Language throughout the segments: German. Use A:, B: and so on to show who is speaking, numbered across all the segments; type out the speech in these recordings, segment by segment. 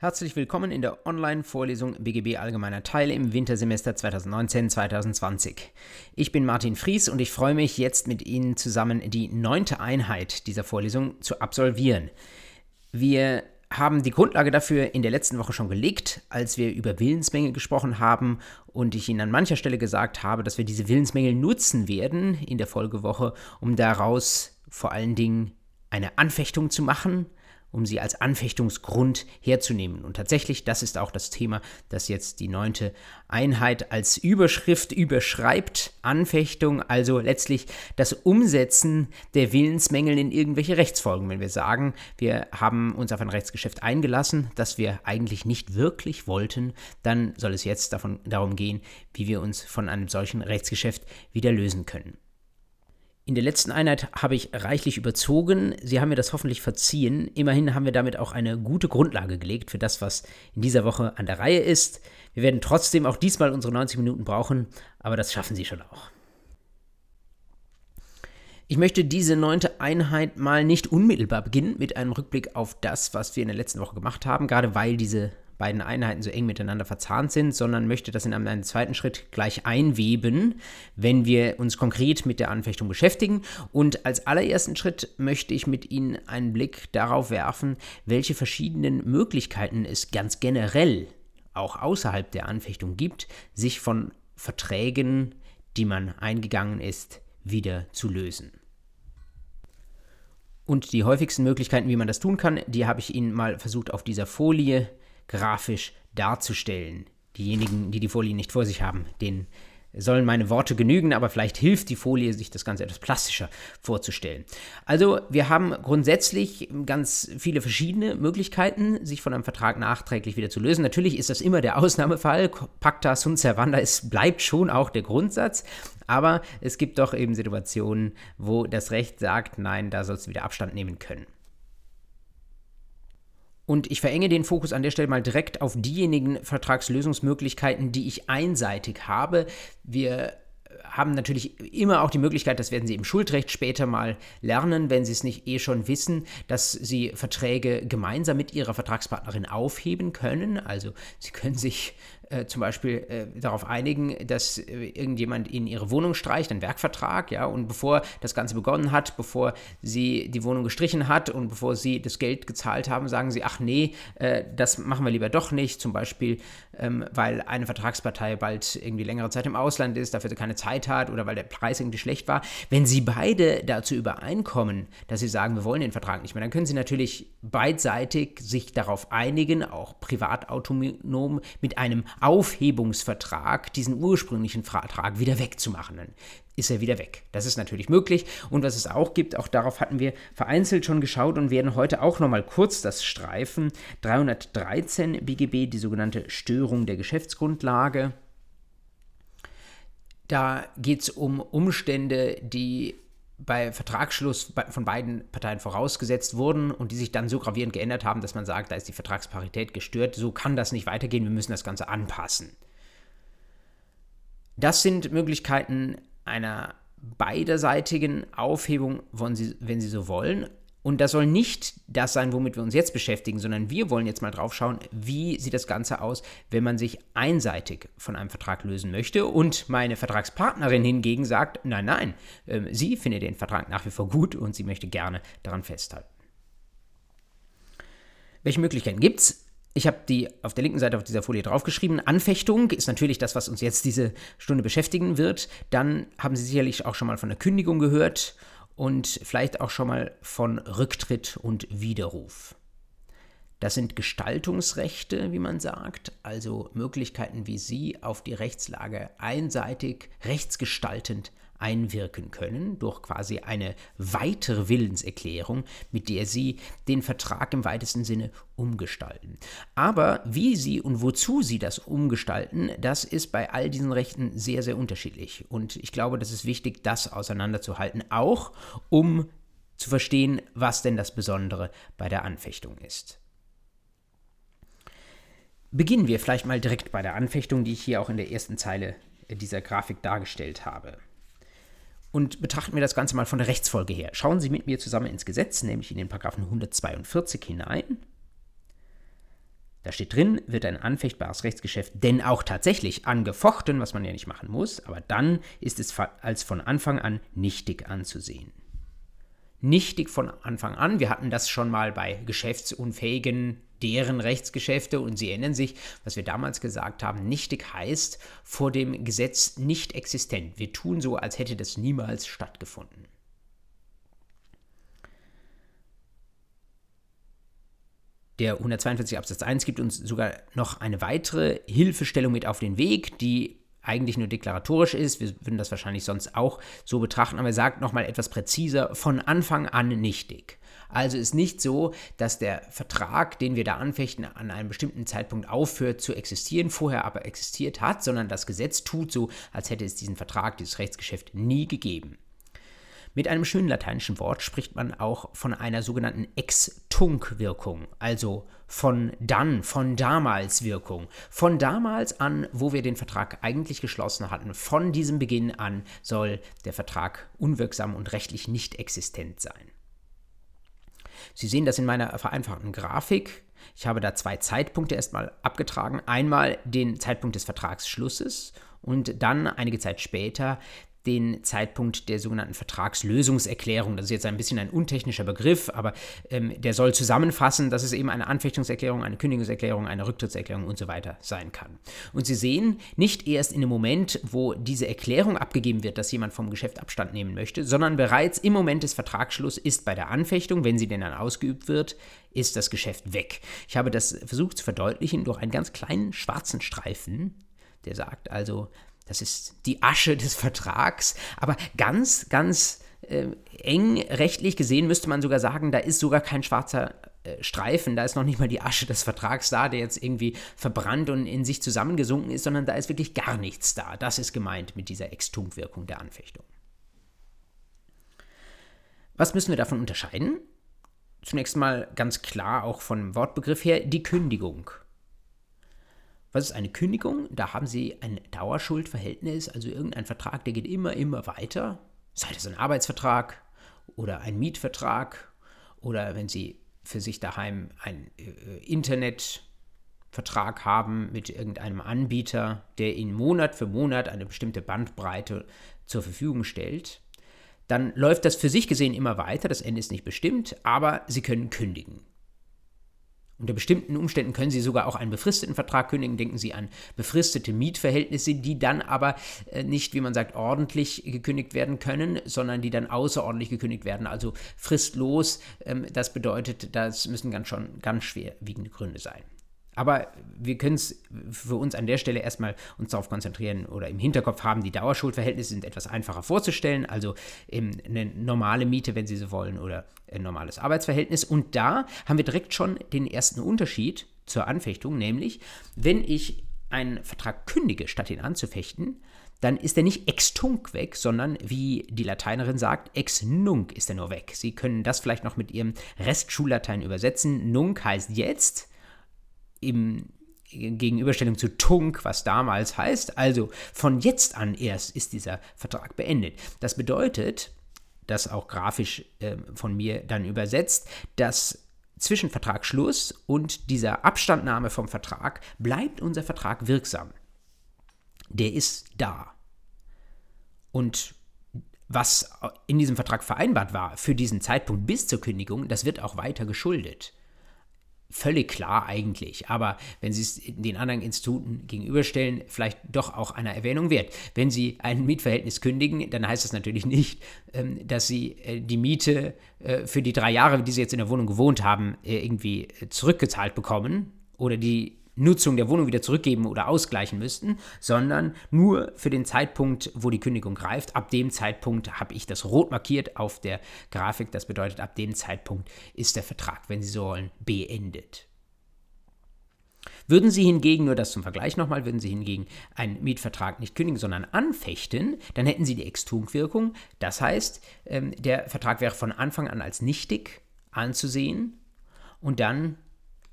A: Herzlich willkommen in der Online-Vorlesung BGB Allgemeiner Teil im Wintersemester 2019-2020. Ich bin Martin Fries und ich freue mich jetzt mit Ihnen zusammen die neunte Einheit dieser Vorlesung zu absolvieren. Wir haben die Grundlage dafür in der letzten Woche schon gelegt, als wir über Willensmängel gesprochen haben und ich Ihnen an mancher Stelle gesagt habe, dass wir diese Willensmängel nutzen werden in der Folgewoche, um daraus vor allen Dingen eine Anfechtung zu machen um sie als Anfechtungsgrund herzunehmen. Und tatsächlich, das ist auch das Thema, das jetzt die neunte Einheit als Überschrift überschreibt. Anfechtung, also letztlich das Umsetzen der Willensmängel in irgendwelche Rechtsfolgen. Wenn wir sagen, wir haben uns auf ein Rechtsgeschäft eingelassen, das wir eigentlich nicht wirklich wollten, dann soll es jetzt davon, darum gehen, wie wir uns von einem solchen Rechtsgeschäft wieder lösen können. In der letzten Einheit habe ich reichlich überzogen. Sie haben mir das hoffentlich verziehen. Immerhin haben wir damit auch eine gute Grundlage gelegt für das, was in dieser Woche an der Reihe ist. Wir werden trotzdem auch diesmal unsere 90 Minuten brauchen, aber das schaffen Sie schon auch. Ich möchte diese neunte Einheit mal nicht unmittelbar beginnen mit einem Rückblick auf das, was wir in der letzten Woche gemacht haben, gerade weil diese beiden Einheiten so eng miteinander verzahnt sind, sondern möchte das in einem zweiten Schritt gleich einweben, wenn wir uns konkret mit der Anfechtung beschäftigen. Und als allerersten Schritt möchte ich mit Ihnen einen Blick darauf werfen, welche verschiedenen Möglichkeiten es ganz generell auch außerhalb der Anfechtung gibt, sich von Verträgen, die man eingegangen ist, wieder zu lösen. Und die häufigsten Möglichkeiten, wie man das tun kann, die habe ich Ihnen mal versucht auf dieser Folie grafisch darzustellen. Diejenigen, die die Folie nicht vor sich haben, denen sollen meine Worte genügen, aber vielleicht hilft die Folie, sich das Ganze etwas plastischer vorzustellen. Also wir haben grundsätzlich ganz viele verschiedene Möglichkeiten, sich von einem Vertrag nachträglich wieder zu lösen. Natürlich ist das immer der Ausnahmefall. Pacta sunt servanda, es bleibt schon auch der Grundsatz. Aber es gibt doch eben Situationen, wo das Recht sagt, nein, da sollst du wieder Abstand nehmen können. Und ich verenge den Fokus an der Stelle mal direkt auf diejenigen Vertragslösungsmöglichkeiten, die ich einseitig habe. Wir haben natürlich immer auch die Möglichkeit, das werden Sie im Schuldrecht später mal lernen, wenn Sie es nicht eh schon wissen, dass Sie Verträge gemeinsam mit Ihrer Vertragspartnerin aufheben können. Also Sie können sich äh, zum Beispiel äh, darauf einigen, dass äh, irgendjemand in ihre Wohnung streicht, ein Werkvertrag, ja, und bevor das Ganze begonnen hat, bevor sie die Wohnung gestrichen hat und bevor sie das Geld gezahlt haben, sagen sie, ach nee, äh, das machen wir lieber doch nicht, zum Beispiel, ähm, weil eine Vertragspartei bald irgendwie längere Zeit im Ausland ist, dafür sie keine Zeit hat oder weil der Preis irgendwie schlecht war. Wenn sie beide dazu übereinkommen, dass sie sagen, wir wollen den Vertrag nicht mehr, dann können sie natürlich beidseitig sich darauf einigen, auch privatautonom mit einem Aufhebungsvertrag, diesen ursprünglichen Vertrag wieder wegzumachen. Dann ist er wieder weg. Das ist natürlich möglich. Und was es auch gibt, auch darauf hatten wir vereinzelt schon geschaut und werden heute auch nochmal kurz das streifen. 313 BGB, die sogenannte Störung der Geschäftsgrundlage. Da geht es um Umstände, die bei Vertragsschluss von beiden Parteien vorausgesetzt wurden und die sich dann so gravierend geändert haben, dass man sagt, da ist die Vertragsparität gestört, so kann das nicht weitergehen, wir müssen das Ganze anpassen. Das sind Möglichkeiten einer beiderseitigen Aufhebung, wenn Sie, wenn Sie so wollen, und das soll nicht das sein, womit wir uns jetzt beschäftigen, sondern wir wollen jetzt mal drauf schauen, wie sieht das Ganze aus, wenn man sich einseitig von einem Vertrag lösen möchte. Und meine Vertragspartnerin hingegen sagt, nein, nein, äh, sie findet den Vertrag nach wie vor gut und sie möchte gerne daran festhalten. Welche Möglichkeiten gibt es? Ich habe die auf der linken Seite auf dieser Folie draufgeschrieben. Anfechtung ist natürlich das, was uns jetzt diese Stunde beschäftigen wird. Dann haben Sie sicherlich auch schon mal von der Kündigung gehört und vielleicht auch schon mal von Rücktritt und Widerruf. Das sind Gestaltungsrechte, wie man sagt, also Möglichkeiten, wie Sie auf die Rechtslage einseitig rechtsgestaltend einwirken können durch quasi eine weitere Willenserklärung, mit der sie den Vertrag im weitesten Sinne umgestalten. Aber wie sie und wozu sie das umgestalten, das ist bei all diesen Rechten sehr, sehr unterschiedlich. Und ich glaube, das ist wichtig, das auseinanderzuhalten, auch um zu verstehen, was denn das Besondere bei der Anfechtung ist. Beginnen wir vielleicht mal direkt bei der Anfechtung, die ich hier auch in der ersten Zeile dieser Grafik dargestellt habe und betrachten wir das Ganze mal von der Rechtsfolge her. Schauen Sie mit mir zusammen ins Gesetz, nämlich in den Paragraphen 142 hinein. Da steht drin, wird ein anfechtbares Rechtsgeschäft denn auch tatsächlich angefochten, was man ja nicht machen muss, aber dann ist es als von Anfang an nichtig anzusehen. Nichtig von Anfang an, wir hatten das schon mal bei geschäftsunfähigen deren Rechtsgeschäfte und Sie erinnern sich, was wir damals gesagt haben, nichtig heißt vor dem Gesetz nicht existent. Wir tun so, als hätte das niemals stattgefunden. Der 142 Absatz 1 gibt uns sogar noch eine weitere Hilfestellung mit auf den Weg, die eigentlich nur deklaratorisch ist. Wir würden das wahrscheinlich sonst auch so betrachten, aber er sagt nochmal etwas präziser, von Anfang an nichtig. Also ist nicht so, dass der Vertrag, den wir da anfechten, an einem bestimmten Zeitpunkt aufhört zu existieren, vorher aber existiert hat, sondern das Gesetz tut so, als hätte es diesen Vertrag, dieses Rechtsgeschäft nie gegeben. Mit einem schönen lateinischen Wort spricht man auch von einer sogenannten Ex-Tunc-Wirkung, also von dann, von damals Wirkung. Von damals an, wo wir den Vertrag eigentlich geschlossen hatten, von diesem Beginn an soll der Vertrag unwirksam und rechtlich nicht existent sein. Sie sehen das in meiner vereinfachten Grafik. Ich habe da zwei Zeitpunkte erstmal abgetragen. Einmal den Zeitpunkt des Vertragsschlusses und dann einige Zeit später den Zeitpunkt der sogenannten Vertragslösungserklärung. Das ist jetzt ein bisschen ein untechnischer Begriff, aber ähm, der soll zusammenfassen, dass es eben eine Anfechtungserklärung, eine Kündigungserklärung, eine Rücktrittserklärung und so weiter sein kann. Und Sie sehen, nicht erst in dem Moment, wo diese Erklärung abgegeben wird, dass jemand vom Geschäft Abstand nehmen möchte, sondern bereits im Moment des Vertragsschlusses ist bei der Anfechtung, wenn sie denn dann ausgeübt wird, ist das Geschäft weg. Ich habe das versucht zu verdeutlichen durch einen ganz kleinen schwarzen Streifen, der sagt also, das ist die Asche des Vertrags. Aber ganz, ganz äh, eng rechtlich gesehen müsste man sogar sagen, da ist sogar kein schwarzer äh, Streifen, da ist noch nicht mal die Asche des Vertrags da, der jetzt irgendwie verbrannt und in sich zusammengesunken ist, sondern da ist wirklich gar nichts da. Das ist gemeint mit dieser Extunkwirkung der Anfechtung. Was müssen wir davon unterscheiden? Zunächst mal ganz klar auch vom Wortbegriff her die Kündigung. Was ist eine Kündigung? Da haben Sie ein Dauerschuldverhältnis, also irgendein Vertrag, der geht immer, immer weiter. Sei das ein Arbeitsvertrag oder ein Mietvertrag oder wenn Sie für sich daheim einen äh, Internetvertrag haben mit irgendeinem Anbieter, der Ihnen Monat für Monat eine bestimmte Bandbreite zur Verfügung stellt, dann läuft das für sich gesehen immer weiter, das Ende ist nicht bestimmt, aber Sie können kündigen. Unter bestimmten Umständen können Sie sogar auch einen befristeten Vertrag kündigen. Denken Sie an befristete Mietverhältnisse, die dann aber äh, nicht, wie man sagt, ordentlich gekündigt werden können, sondern die dann außerordentlich gekündigt werden, also fristlos. Ähm, das bedeutet, das müssen ganz schon ganz schwerwiegende Gründe sein. Aber wir können es für uns an der Stelle erstmal uns darauf konzentrieren oder im Hinterkopf haben, die Dauerschuldverhältnisse sind etwas einfacher vorzustellen, also eine normale Miete, wenn Sie so wollen, oder ein normales Arbeitsverhältnis. Und da haben wir direkt schon den ersten Unterschied zur Anfechtung, nämlich wenn ich einen Vertrag kündige, statt ihn anzufechten, dann ist er nicht ex tunc weg, sondern wie die Lateinerin sagt, ex nunc ist er nur weg. Sie können das vielleicht noch mit Ihrem Restschullatein übersetzen. Nunc heißt jetzt, im Gegenüberstellung zu Tunk, was damals heißt. Also von jetzt an erst ist dieser Vertrag beendet. Das bedeutet, das auch grafisch äh, von mir dann übersetzt, dass zwischen Vertragsschluss und dieser Abstandnahme vom Vertrag bleibt unser Vertrag wirksam. Der ist da. Und was in diesem Vertrag vereinbart war für diesen Zeitpunkt bis zur Kündigung, das wird auch weiter geschuldet völlig klar eigentlich. Aber wenn Sie es den anderen Instituten gegenüberstellen, vielleicht doch auch einer Erwähnung wert. Wenn Sie ein Mietverhältnis kündigen, dann heißt das natürlich nicht, ähm, dass Sie äh, die Miete äh, für die drei Jahre, die Sie jetzt in der Wohnung gewohnt haben, äh, irgendwie zurückgezahlt bekommen oder die Nutzung der Wohnung wieder zurückgeben oder ausgleichen müssten, sondern nur für den Zeitpunkt, wo die Kündigung greift. Ab dem Zeitpunkt habe ich das rot markiert auf der Grafik. Das bedeutet, ab dem Zeitpunkt ist der Vertrag, wenn Sie so wollen, beendet. Würden Sie hingegen, nur das zum Vergleich nochmal, würden Sie hingegen einen Mietvertrag nicht kündigen, sondern anfechten, dann hätten Sie die Extunkwirkung. Das heißt, ähm, der Vertrag wäre von Anfang an als nichtig anzusehen und dann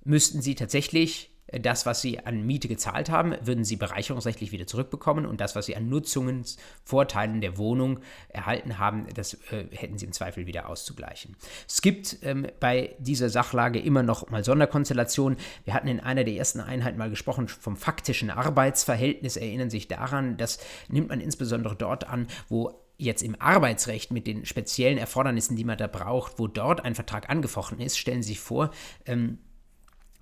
A: müssten Sie tatsächlich das, was sie an Miete gezahlt haben, würden sie bereicherungsrechtlich wieder zurückbekommen und das, was sie an Nutzungsvorteilen der Wohnung erhalten haben, das äh, hätten sie im Zweifel wieder auszugleichen. Es gibt ähm, bei dieser Sachlage immer noch mal Sonderkonstellationen. Wir hatten in einer der ersten Einheiten mal gesprochen vom faktischen Arbeitsverhältnis, erinnern sich daran, das nimmt man insbesondere dort an, wo jetzt im Arbeitsrecht mit den speziellen Erfordernissen, die man da braucht, wo dort ein Vertrag angefochten ist, stellen Sie sich vor, ähm,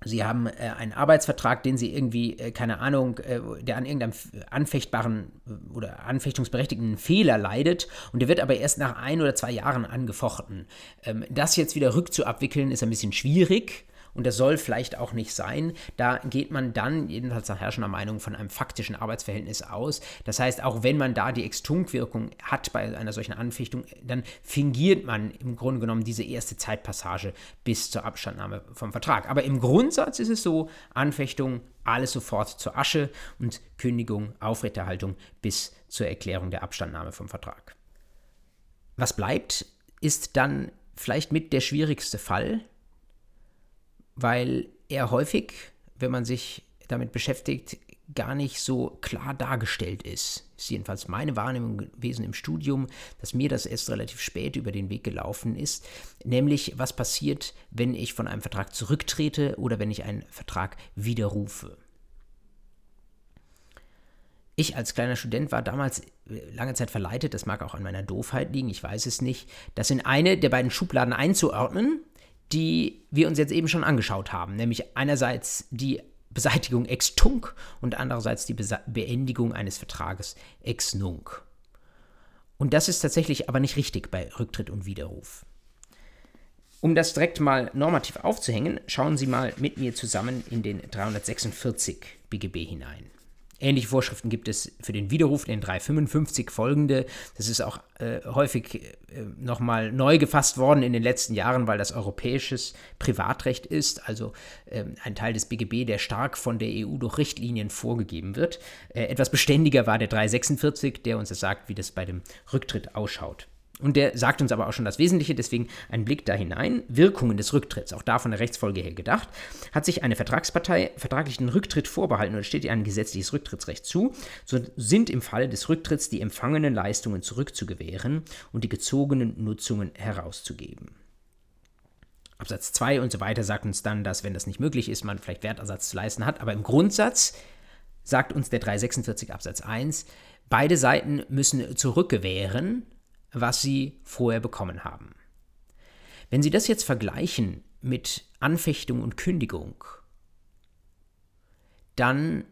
A: Sie haben äh, einen Arbeitsvertrag, den Sie irgendwie, äh, keine Ahnung, äh, der an irgendeinem anfechtbaren äh, oder anfechtungsberechtigten Fehler leidet und der wird aber erst nach ein oder zwei Jahren angefochten. Ähm, das jetzt wieder rückzuabwickeln ist ein bisschen schwierig und das soll vielleicht auch nicht sein. Da geht man dann, jedenfalls nach herrschender Meinung, von einem faktischen Arbeitsverhältnis aus. Das heißt, auch wenn man da die Extunkwirkung hat bei einer solchen Anfechtung, dann fingiert man im Grunde genommen diese erste Zeitpassage bis zur Abstandnahme vom Vertrag. Aber im Grundsatz ist es so, Anfechtung alles sofort zur Asche und Kündigung, Aufrechterhaltung bis zur Erklärung der Abstandnahme vom Vertrag. Was bleibt, ist dann vielleicht mit der schwierigste Fall, weil er häufig, wenn man sich damit beschäftigt, gar nicht so klar dargestellt ist. Ist jedenfalls meine Wahrnehmung gewesen im Studium, dass mir das erst relativ spät über den Weg gelaufen ist, nämlich was passiert, wenn ich von einem Vertrag zurücktrete oder wenn ich einen Vertrag widerrufe. Ich als kleiner Student war damals lange Zeit verleitet, das mag auch an meiner Doofheit liegen, ich weiß es nicht, das in eine der beiden Schubladen einzuordnen, die wir uns jetzt eben schon angeschaut haben, nämlich einerseits die Beseitigung ex tunc und andererseits die Bese Beendigung eines Vertrages ex nunc. Und das ist tatsächlich aber nicht richtig bei Rücktritt und Widerruf. Um das direkt mal normativ aufzuhängen, schauen Sie mal mit mir zusammen in den 346 BGB hinein. Ähnliche Vorschriften gibt es für den Widerruf, den 355 folgende. Das ist auch äh, häufig äh, nochmal neu gefasst worden in den letzten Jahren, weil das europäisches Privatrecht ist, also äh, ein Teil des BGB, der stark von der EU durch Richtlinien vorgegeben wird. Äh, etwas beständiger war der 346, der uns sagt, wie das bei dem Rücktritt ausschaut. Und der sagt uns aber auch schon das Wesentliche, deswegen ein Blick da hinein. Wirkungen des Rücktritts, auch da von der Rechtsfolge her gedacht. Hat sich eine Vertragspartei vertraglichen Rücktritt vorbehalten oder steht ihr ein gesetzliches Rücktrittsrecht zu, so sind im Falle des Rücktritts die empfangenen Leistungen zurückzugewähren und die gezogenen Nutzungen herauszugeben. Absatz 2 und so weiter sagt uns dann, dass, wenn das nicht möglich ist, man vielleicht Wertersatz zu leisten hat. Aber im Grundsatz sagt uns der 346 Absatz 1, beide Seiten müssen zurückgewähren, was sie vorher bekommen haben. Wenn Sie das jetzt vergleichen mit Anfechtung und Kündigung, dann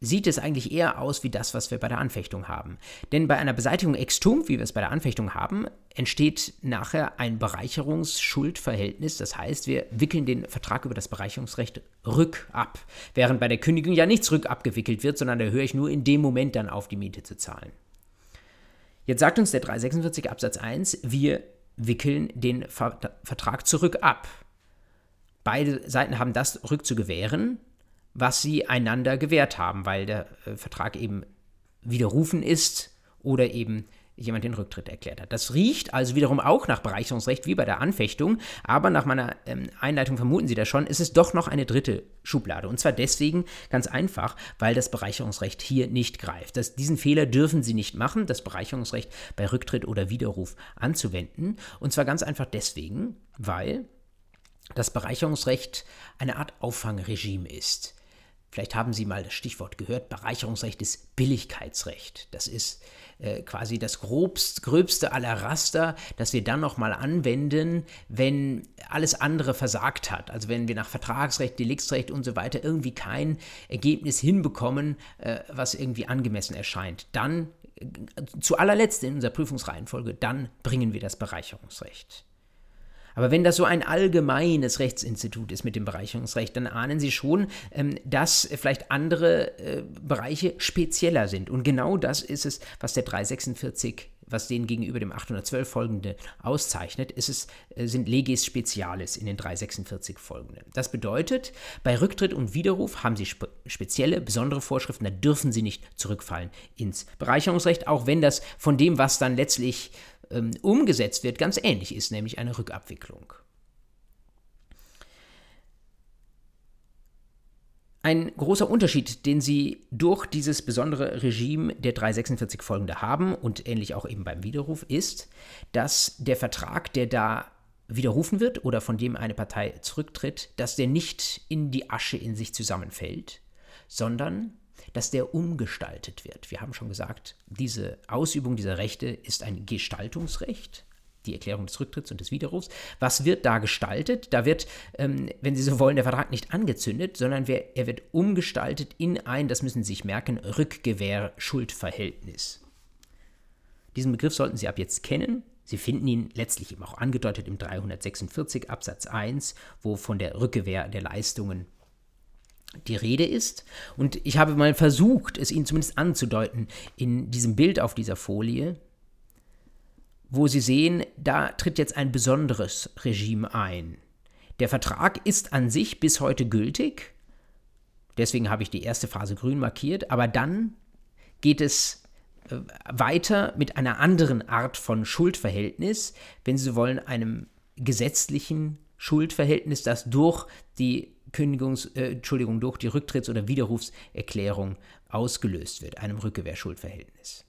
A: sieht es eigentlich eher aus wie das, was wir bei der Anfechtung haben. Denn bei einer Beseitigung ex tunc, wie wir es bei der Anfechtung haben, entsteht nachher ein Bereicherungsschuldverhältnis. Das heißt, wir wickeln den Vertrag über das Bereicherungsrecht rückab, während bei der Kündigung ja nichts rückabgewickelt wird, sondern da höre ich nur in dem Moment dann auf, die Miete zu zahlen. Jetzt sagt uns der 346 Absatz 1, wir wickeln den Ver Vertrag zurück ab. Beide Seiten haben das rückzugewähren, was sie einander gewährt haben, weil der äh, Vertrag eben widerrufen ist oder eben jemand den Rücktritt erklärt hat. Das riecht also wiederum auch nach Bereicherungsrecht wie bei der Anfechtung, aber nach meiner ähm, Einleitung vermuten Sie das schon, ist es doch noch eine dritte Schublade. Und zwar deswegen ganz einfach, weil das Bereicherungsrecht hier nicht greift. Das, diesen Fehler dürfen Sie nicht machen, das Bereicherungsrecht bei Rücktritt oder Widerruf anzuwenden. Und zwar ganz einfach deswegen, weil das Bereicherungsrecht eine Art Auffangregime ist. Vielleicht haben Sie mal das Stichwort gehört, Bereicherungsrecht ist Billigkeitsrecht. Das ist äh, quasi das grobst, gröbste aller Raster, das wir dann nochmal anwenden, wenn alles andere versagt hat. Also wenn wir nach Vertragsrecht, Deliktsrecht und so weiter irgendwie kein Ergebnis hinbekommen, äh, was irgendwie angemessen erscheint. Dann, äh, zu allerletzt in unserer Prüfungsreihenfolge, dann bringen wir das Bereicherungsrecht. Aber wenn das so ein allgemeines Rechtsinstitut ist mit dem Bereicherungsrecht, dann ahnen Sie schon, ähm, dass vielleicht andere äh, Bereiche spezieller sind. Und genau das ist es, was der 346 was den gegenüber dem 812 folgende auszeichnet, ist es, äh, sind Legis Spezialis in den 346 folgenden. Das bedeutet, bei Rücktritt und Widerruf haben Sie spe spezielle, besondere Vorschriften, da dürfen Sie nicht zurückfallen ins Bereicherungsrecht, auch wenn das von dem, was dann letztlich ähm, umgesetzt wird, ganz ähnlich ist, nämlich eine Rückabwicklung. Ein großer Unterschied, den Sie durch dieses besondere Regime der 346 folgende haben und ähnlich auch eben beim Widerruf, ist, dass der Vertrag, der da widerrufen wird oder von dem eine Partei zurücktritt, dass der nicht in die Asche in sich zusammenfällt, sondern dass der umgestaltet wird. Wir haben schon gesagt, diese Ausübung dieser Rechte ist ein Gestaltungsrecht, die Erklärung des Rücktritts und des Widerrufs. Was wird da gestaltet? Da wird, ähm, wenn Sie so wollen, der Vertrag nicht angezündet, sondern er wird umgestaltet in ein, das müssen Sie sich merken, Rückgewehr-Schuldverhältnis. Diesen Begriff sollten Sie ab jetzt kennen. Sie finden ihn letztlich eben auch angedeutet im 346 Absatz 1, wo von der Rückgewehr der Leistungen die Rede ist. Und ich habe mal versucht, es Ihnen zumindest anzudeuten in diesem Bild auf dieser Folie, wo Sie sehen, da tritt jetzt ein besonderes Regime ein. Der Vertrag ist an sich bis heute gültig, deswegen habe ich die erste Phase grün markiert, aber dann geht es äh, weiter mit einer anderen Art von Schuldverhältnis, wenn Sie wollen, einem gesetzlichen Schuldverhältnis, das durch die Kündigungs, äh, Entschuldigung, durch die Rücktritts- oder Widerrufserklärung ausgelöst wird, einem Rückgewehrschuldverhältnis.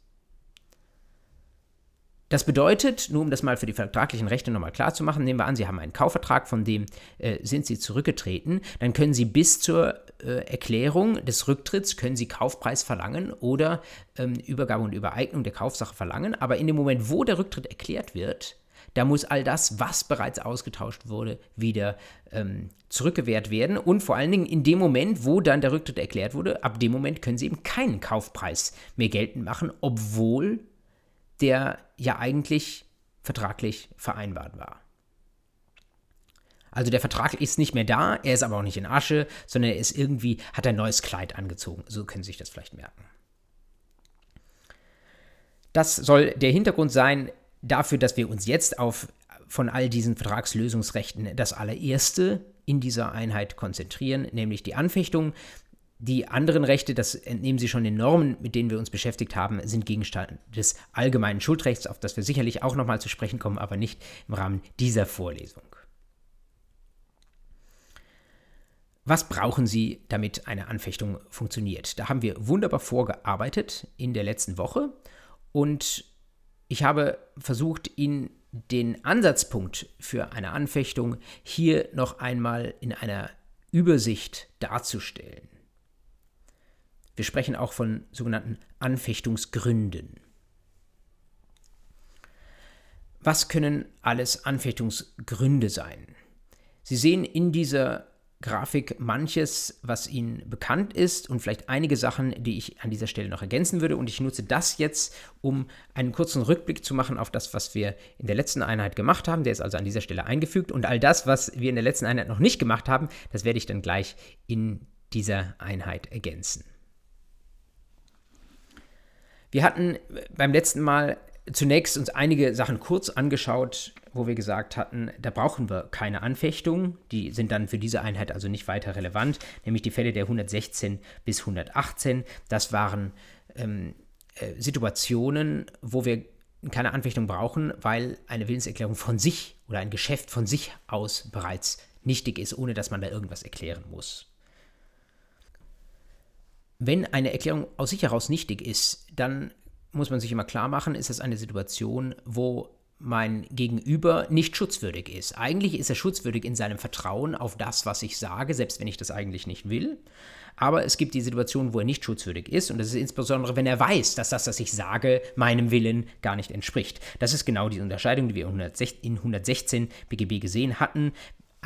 A: Das bedeutet, nur um das mal für die vertraglichen Rechte nochmal klar zu machen, nehmen wir an, Sie haben einen Kaufvertrag, von dem äh, sind Sie zurückgetreten, dann können Sie bis zur äh, Erklärung des Rücktritts, können Sie Kaufpreis verlangen oder ähm, Übergabe und Übereignung der Kaufsache verlangen, aber in dem Moment, wo der Rücktritt erklärt wird, da muss all das, was bereits ausgetauscht wurde, wieder ähm, zurückgewährt werden. Und vor allen Dingen in dem Moment, wo dann der Rücktritt erklärt wurde, ab dem Moment können Sie eben keinen Kaufpreis mehr geltend machen, obwohl der ja eigentlich vertraglich vereinbart war. Also der Vertrag ist nicht mehr da, er ist aber auch nicht in Asche, sondern er ist irgendwie, hat ein neues Kleid angezogen. So können Sie sich das vielleicht merken. Das soll der Hintergrund sein dafür, dass wir uns jetzt auf von all diesen Vertragslösungsrechten das allererste in dieser Einheit konzentrieren, nämlich die Anfechtung. Die anderen Rechte, das entnehmen Sie schon den Normen, mit denen wir uns beschäftigt haben, sind Gegenstand des allgemeinen Schuldrechts, auf das wir sicherlich auch nochmal zu sprechen kommen, aber nicht im Rahmen dieser Vorlesung. Was brauchen Sie, damit eine Anfechtung funktioniert? Da haben wir wunderbar vorgearbeitet in der letzten Woche und ich habe versucht, Ihnen den Ansatzpunkt für eine Anfechtung hier noch einmal in einer Übersicht darzustellen. Wir sprechen auch von sogenannten Anfechtungsgründen. Was können alles Anfechtungsgründe sein? Sie sehen in dieser Grafik manches, was Ihnen bekannt ist und vielleicht einige Sachen, die ich an dieser Stelle noch ergänzen würde. Und ich nutze das jetzt, um einen kurzen Rückblick zu machen auf das, was wir in der letzten Einheit gemacht haben. Der ist also an dieser Stelle eingefügt. Und all das, was wir in der letzten Einheit noch nicht gemacht haben, das werde ich dann gleich in dieser Einheit ergänzen. Wir hatten beim letzten Mal zunächst uns einige Sachen kurz angeschaut, wo wir gesagt hatten, da brauchen wir keine Anfechtung. Die sind dann für diese Einheit also nicht weiter relevant, nämlich die Fälle der 116 bis 118. Das waren ähm, äh, Situationen, wo wir keine Anfechtung brauchen, weil eine Willenserklärung von sich oder ein Geschäft von sich aus bereits nichtig ist, ohne dass man da irgendwas erklären muss. Wenn eine Erklärung aus sich heraus nichtig ist, dann muss man sich immer klar machen, ist das eine Situation, wo mein Gegenüber nicht schutzwürdig ist. Eigentlich ist er schutzwürdig in seinem Vertrauen auf das, was ich sage, selbst wenn ich das eigentlich nicht will. Aber es gibt die Situation, wo er nicht schutzwürdig ist. Und das ist insbesondere, wenn er weiß, dass das, was ich sage, meinem Willen gar nicht entspricht. Das ist genau die Unterscheidung, die wir in 116 BGB gesehen hatten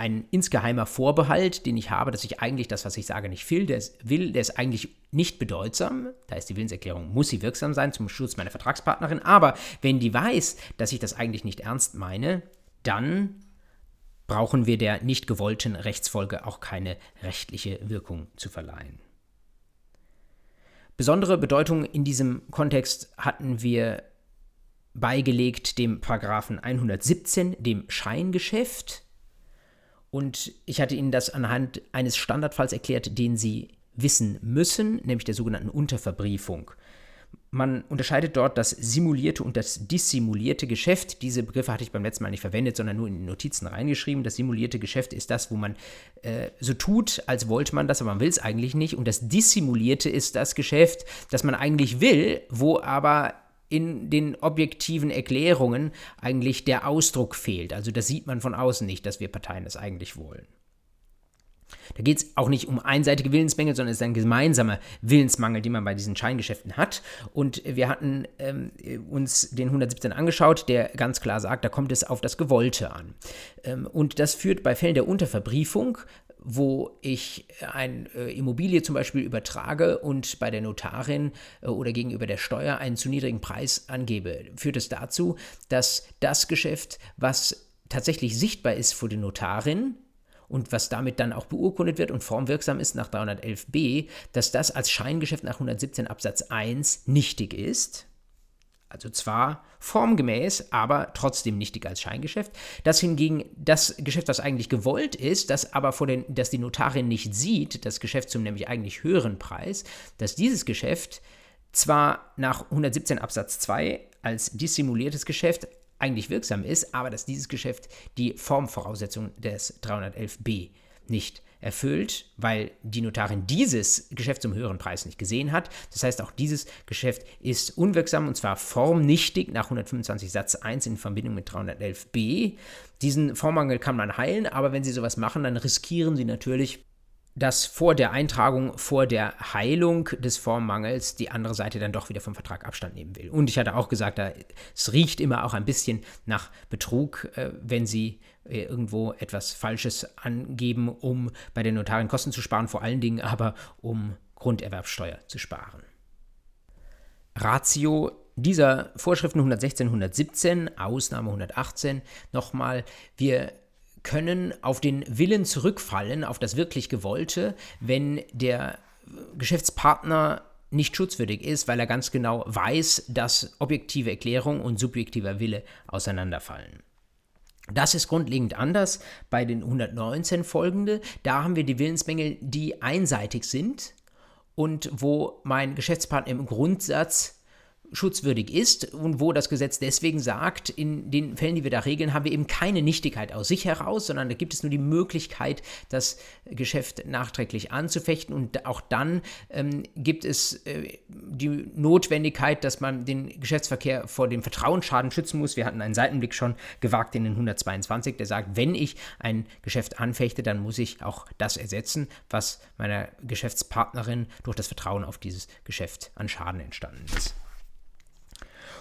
A: ein insgeheimer Vorbehalt, den ich habe, dass ich eigentlich das, was ich sage, nicht will. Der ist, will, der ist eigentlich nicht bedeutsam. Da ist die Willenserklärung, muss sie wirksam sein zum Schutz meiner Vertragspartnerin. Aber wenn die weiß, dass ich das eigentlich nicht ernst meine, dann brauchen wir der nicht gewollten Rechtsfolge auch keine rechtliche Wirkung zu verleihen. Besondere Bedeutung in diesem Kontext hatten wir beigelegt dem Paragraphen 117, dem Scheingeschäft. Und ich hatte Ihnen das anhand eines Standardfalls erklärt, den Sie wissen müssen, nämlich der sogenannten Unterverbriefung. Man unterscheidet dort das simulierte und das dissimulierte Geschäft. Diese Begriffe hatte ich beim letzten Mal nicht verwendet, sondern nur in die Notizen reingeschrieben. Das simulierte Geschäft ist das, wo man äh, so tut, als wollte man das, aber man will es eigentlich nicht. Und das dissimulierte ist das Geschäft, das man eigentlich will, wo aber in den objektiven Erklärungen eigentlich der Ausdruck fehlt. Also das sieht man von außen nicht, dass wir Parteien das eigentlich wollen. Da geht es auch nicht um einseitige Willensmängel, sondern es ist ein gemeinsamer Willensmangel, den man bei diesen Scheingeschäften hat. Und wir hatten ähm, uns den 117 angeschaut, der ganz klar sagt, da kommt es auf das Gewollte an. Ähm, und das führt bei Fällen der Unterverbriefung wo ich eine äh, Immobilie zum Beispiel übertrage und bei der Notarin äh, oder gegenüber der Steuer einen zu niedrigen Preis angebe, führt es dazu, dass das Geschäft, was tatsächlich sichtbar ist vor der Notarin, und was damit dann auch beurkundet wird und formwirksam ist nach 311b, dass das als Scheingeschäft nach 117 Absatz 1 nichtig ist. Also zwar formgemäß, aber trotzdem nichtig als Scheingeschäft. Das hingegen das Geschäft, das eigentlich gewollt ist, das aber vor den, dass die Notarin nicht sieht, das Geschäft zum nämlich eigentlich höheren Preis, dass dieses Geschäft zwar nach 117 Absatz 2 als dissimuliertes Geschäft eigentlich wirksam ist, aber dass dieses Geschäft die Formvoraussetzung des 311b nicht erfüllt, weil die Notarin dieses Geschäft zum höheren Preis nicht gesehen hat. Das heißt, auch dieses Geschäft ist unwirksam und zwar formnichtig nach 125 Satz 1 in Verbindung mit 311b. Diesen Formmangel kann man heilen, aber wenn Sie sowas machen, dann riskieren Sie natürlich dass vor der Eintragung, vor der Heilung des Formmangels die andere Seite dann doch wieder vom Vertrag Abstand nehmen will. Und ich hatte auch gesagt, da, es riecht immer auch ein bisschen nach Betrug, äh, wenn Sie irgendwo etwas Falsches angeben, um bei den Notarin Kosten zu sparen, vor allen Dingen aber um Grunderwerbsteuer zu sparen. Ratio dieser Vorschriften 116, 117, Ausnahme 118, nochmal, wir können auf den Willen zurückfallen, auf das wirklich Gewollte, wenn der Geschäftspartner nicht schutzwürdig ist, weil er ganz genau weiß, dass objektive Erklärung und subjektiver Wille auseinanderfallen. Das ist grundlegend anders bei den 119 folgende. Da haben wir die Willensmängel, die einseitig sind und wo mein Geschäftspartner im Grundsatz schutzwürdig ist und wo das Gesetz deswegen sagt, in den Fällen, die wir da regeln, haben wir eben keine Nichtigkeit aus sich heraus, sondern da gibt es nur die Möglichkeit, das Geschäft nachträglich anzufechten und auch dann ähm, gibt es äh, die Notwendigkeit, dass man den Geschäftsverkehr vor dem Vertrauensschaden schützen muss. Wir hatten einen Seitenblick schon gewagt in den 122, der sagt, wenn ich ein Geschäft anfechte, dann muss ich auch das ersetzen, was meiner Geschäftspartnerin durch das Vertrauen auf dieses Geschäft an Schaden entstanden ist.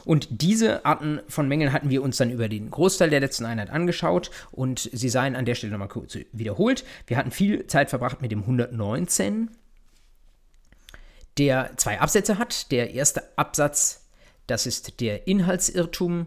A: Und diese Arten von Mängeln hatten wir uns dann über den Großteil der letzten Einheit angeschaut und sie seien an der Stelle nochmal kurz wiederholt. Wir hatten viel Zeit verbracht mit dem 119, der zwei Absätze hat. Der erste Absatz, das ist der Inhaltsirrtum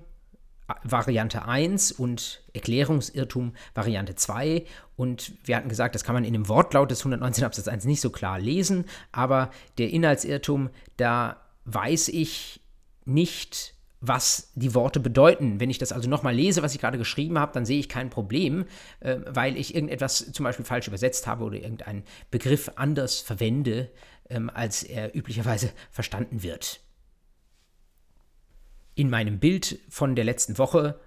A: Variante 1 und Erklärungsirrtum Variante 2. Und wir hatten gesagt, das kann man in dem Wortlaut des 119 Absatz 1 nicht so klar lesen, aber der Inhaltsirrtum, da weiß ich nicht, was die Worte bedeuten. Wenn ich das also nochmal lese, was ich gerade geschrieben habe, dann sehe ich kein Problem, äh, weil ich irgendetwas zum Beispiel falsch übersetzt habe oder irgendeinen Begriff anders verwende, ähm, als er üblicherweise verstanden wird. In meinem Bild von der letzten Woche,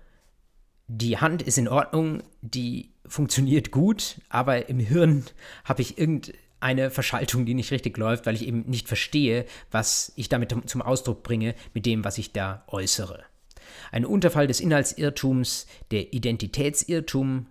A: die Hand ist in Ordnung, die funktioniert gut, aber im Hirn habe ich irgendein eine Verschaltung, die nicht richtig läuft, weil ich eben nicht verstehe, was ich damit zum Ausdruck bringe mit dem, was ich da äußere. Ein Unterfall des Inhaltsirrtums, der Identitätsirrtum,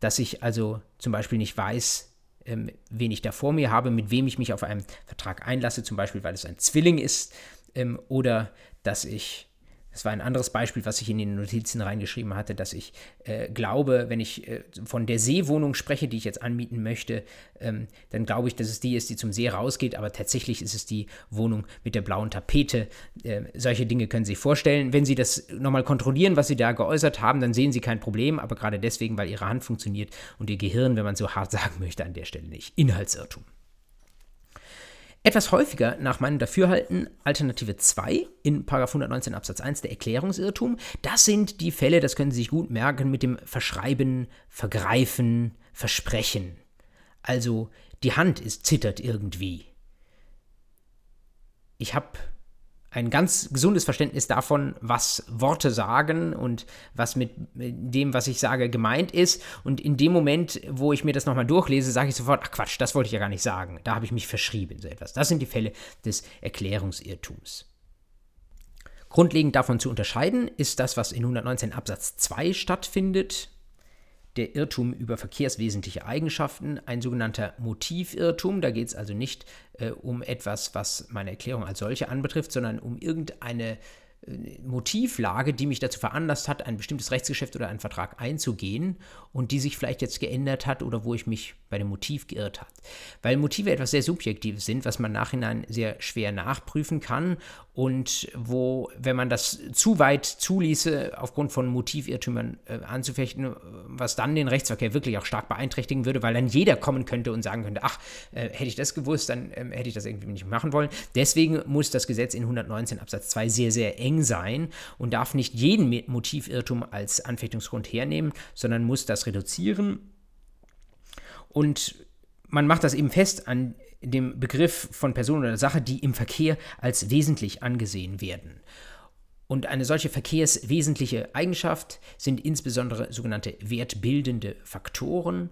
A: dass ich also zum Beispiel nicht weiß, ähm, wen ich da vor mir habe, mit wem ich mich auf einen Vertrag einlasse, zum Beispiel weil es ein Zwilling ist, ähm, oder dass ich das war ein anderes Beispiel, was ich in den Notizen reingeschrieben hatte, dass ich äh, glaube, wenn ich äh, von der Seewohnung spreche, die ich jetzt anmieten möchte, ähm, dann glaube ich, dass es die ist, die zum See rausgeht, aber tatsächlich ist es die Wohnung mit der blauen Tapete. Äh, solche Dinge können Sie sich vorstellen. Wenn Sie das nochmal kontrollieren, was Sie da geäußert haben, dann sehen Sie kein Problem, aber gerade deswegen, weil Ihre Hand funktioniert und Ihr Gehirn, wenn man so hart sagen möchte, an der Stelle nicht. Inhaltsirrtum. Etwas häufiger nach meinem Dafürhalten Alternative 2 in 119 Absatz 1 der Erklärungsirrtum. Das sind die Fälle, das können Sie sich gut merken, mit dem Verschreiben, Vergreifen, Versprechen. Also die Hand ist zittert irgendwie. Ich habe ein ganz gesundes Verständnis davon, was Worte sagen und was mit dem, was ich sage, gemeint ist. Und in dem Moment, wo ich mir das nochmal durchlese, sage ich sofort, ach Quatsch, das wollte ich ja gar nicht sagen. Da habe ich mich verschrieben, so etwas. Das sind die Fälle des Erklärungsirrtums. Grundlegend davon zu unterscheiden ist das, was in 119 Absatz 2 stattfindet der Irrtum über verkehrswesentliche Eigenschaften, ein sogenannter Motivirrtum. Da geht es also nicht äh, um etwas, was meine Erklärung als solche anbetrifft, sondern um irgendeine Motivlage, die mich dazu veranlasst hat, ein bestimmtes Rechtsgeschäft oder einen Vertrag einzugehen und die sich vielleicht jetzt geändert hat oder wo ich mich bei dem Motiv geirrt habe. Weil Motive etwas sehr Subjektives sind, was man nachhinein sehr schwer nachprüfen kann und wo, wenn man das zu weit zuließe, aufgrund von Motivirrtümern äh, anzufechten, was dann den Rechtsverkehr wirklich auch stark beeinträchtigen würde, weil dann jeder kommen könnte und sagen könnte, ach, äh, hätte ich das gewusst, dann äh, hätte ich das irgendwie nicht machen wollen. Deswegen muss das Gesetz in 119 Absatz 2 sehr, sehr eng sein und darf nicht jeden Motivirrtum als Anfechtungsgrund hernehmen, sondern muss das reduzieren. Und man macht das eben fest an dem Begriff von Person oder Sache, die im Verkehr als wesentlich angesehen werden. Und eine solche verkehrswesentliche Eigenschaft sind insbesondere sogenannte wertbildende Faktoren,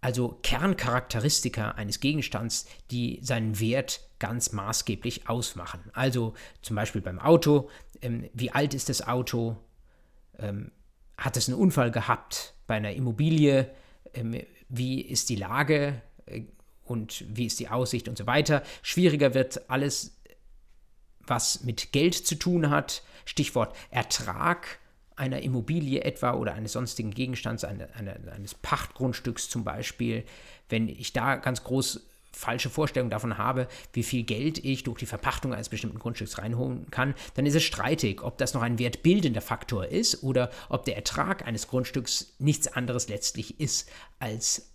A: also Kerncharakteristika eines Gegenstands, die seinen Wert ganz maßgeblich ausmachen. Also zum Beispiel beim Auto, ähm, wie alt ist das Auto, ähm, hat es einen Unfall gehabt, bei einer Immobilie, ähm, wie ist die Lage äh, und wie ist die Aussicht und so weiter. Schwieriger wird alles, was mit Geld zu tun hat, Stichwort Ertrag einer Immobilie etwa oder eines sonstigen Gegenstands, eine, eine, eines Pachtgrundstücks zum Beispiel, wenn ich da ganz groß falsche Vorstellung davon habe, wie viel Geld ich durch die Verpachtung eines bestimmten Grundstücks reinholen kann, dann ist es streitig, ob das noch ein wertbildender Faktor ist oder ob der Ertrag eines Grundstücks nichts anderes letztlich ist als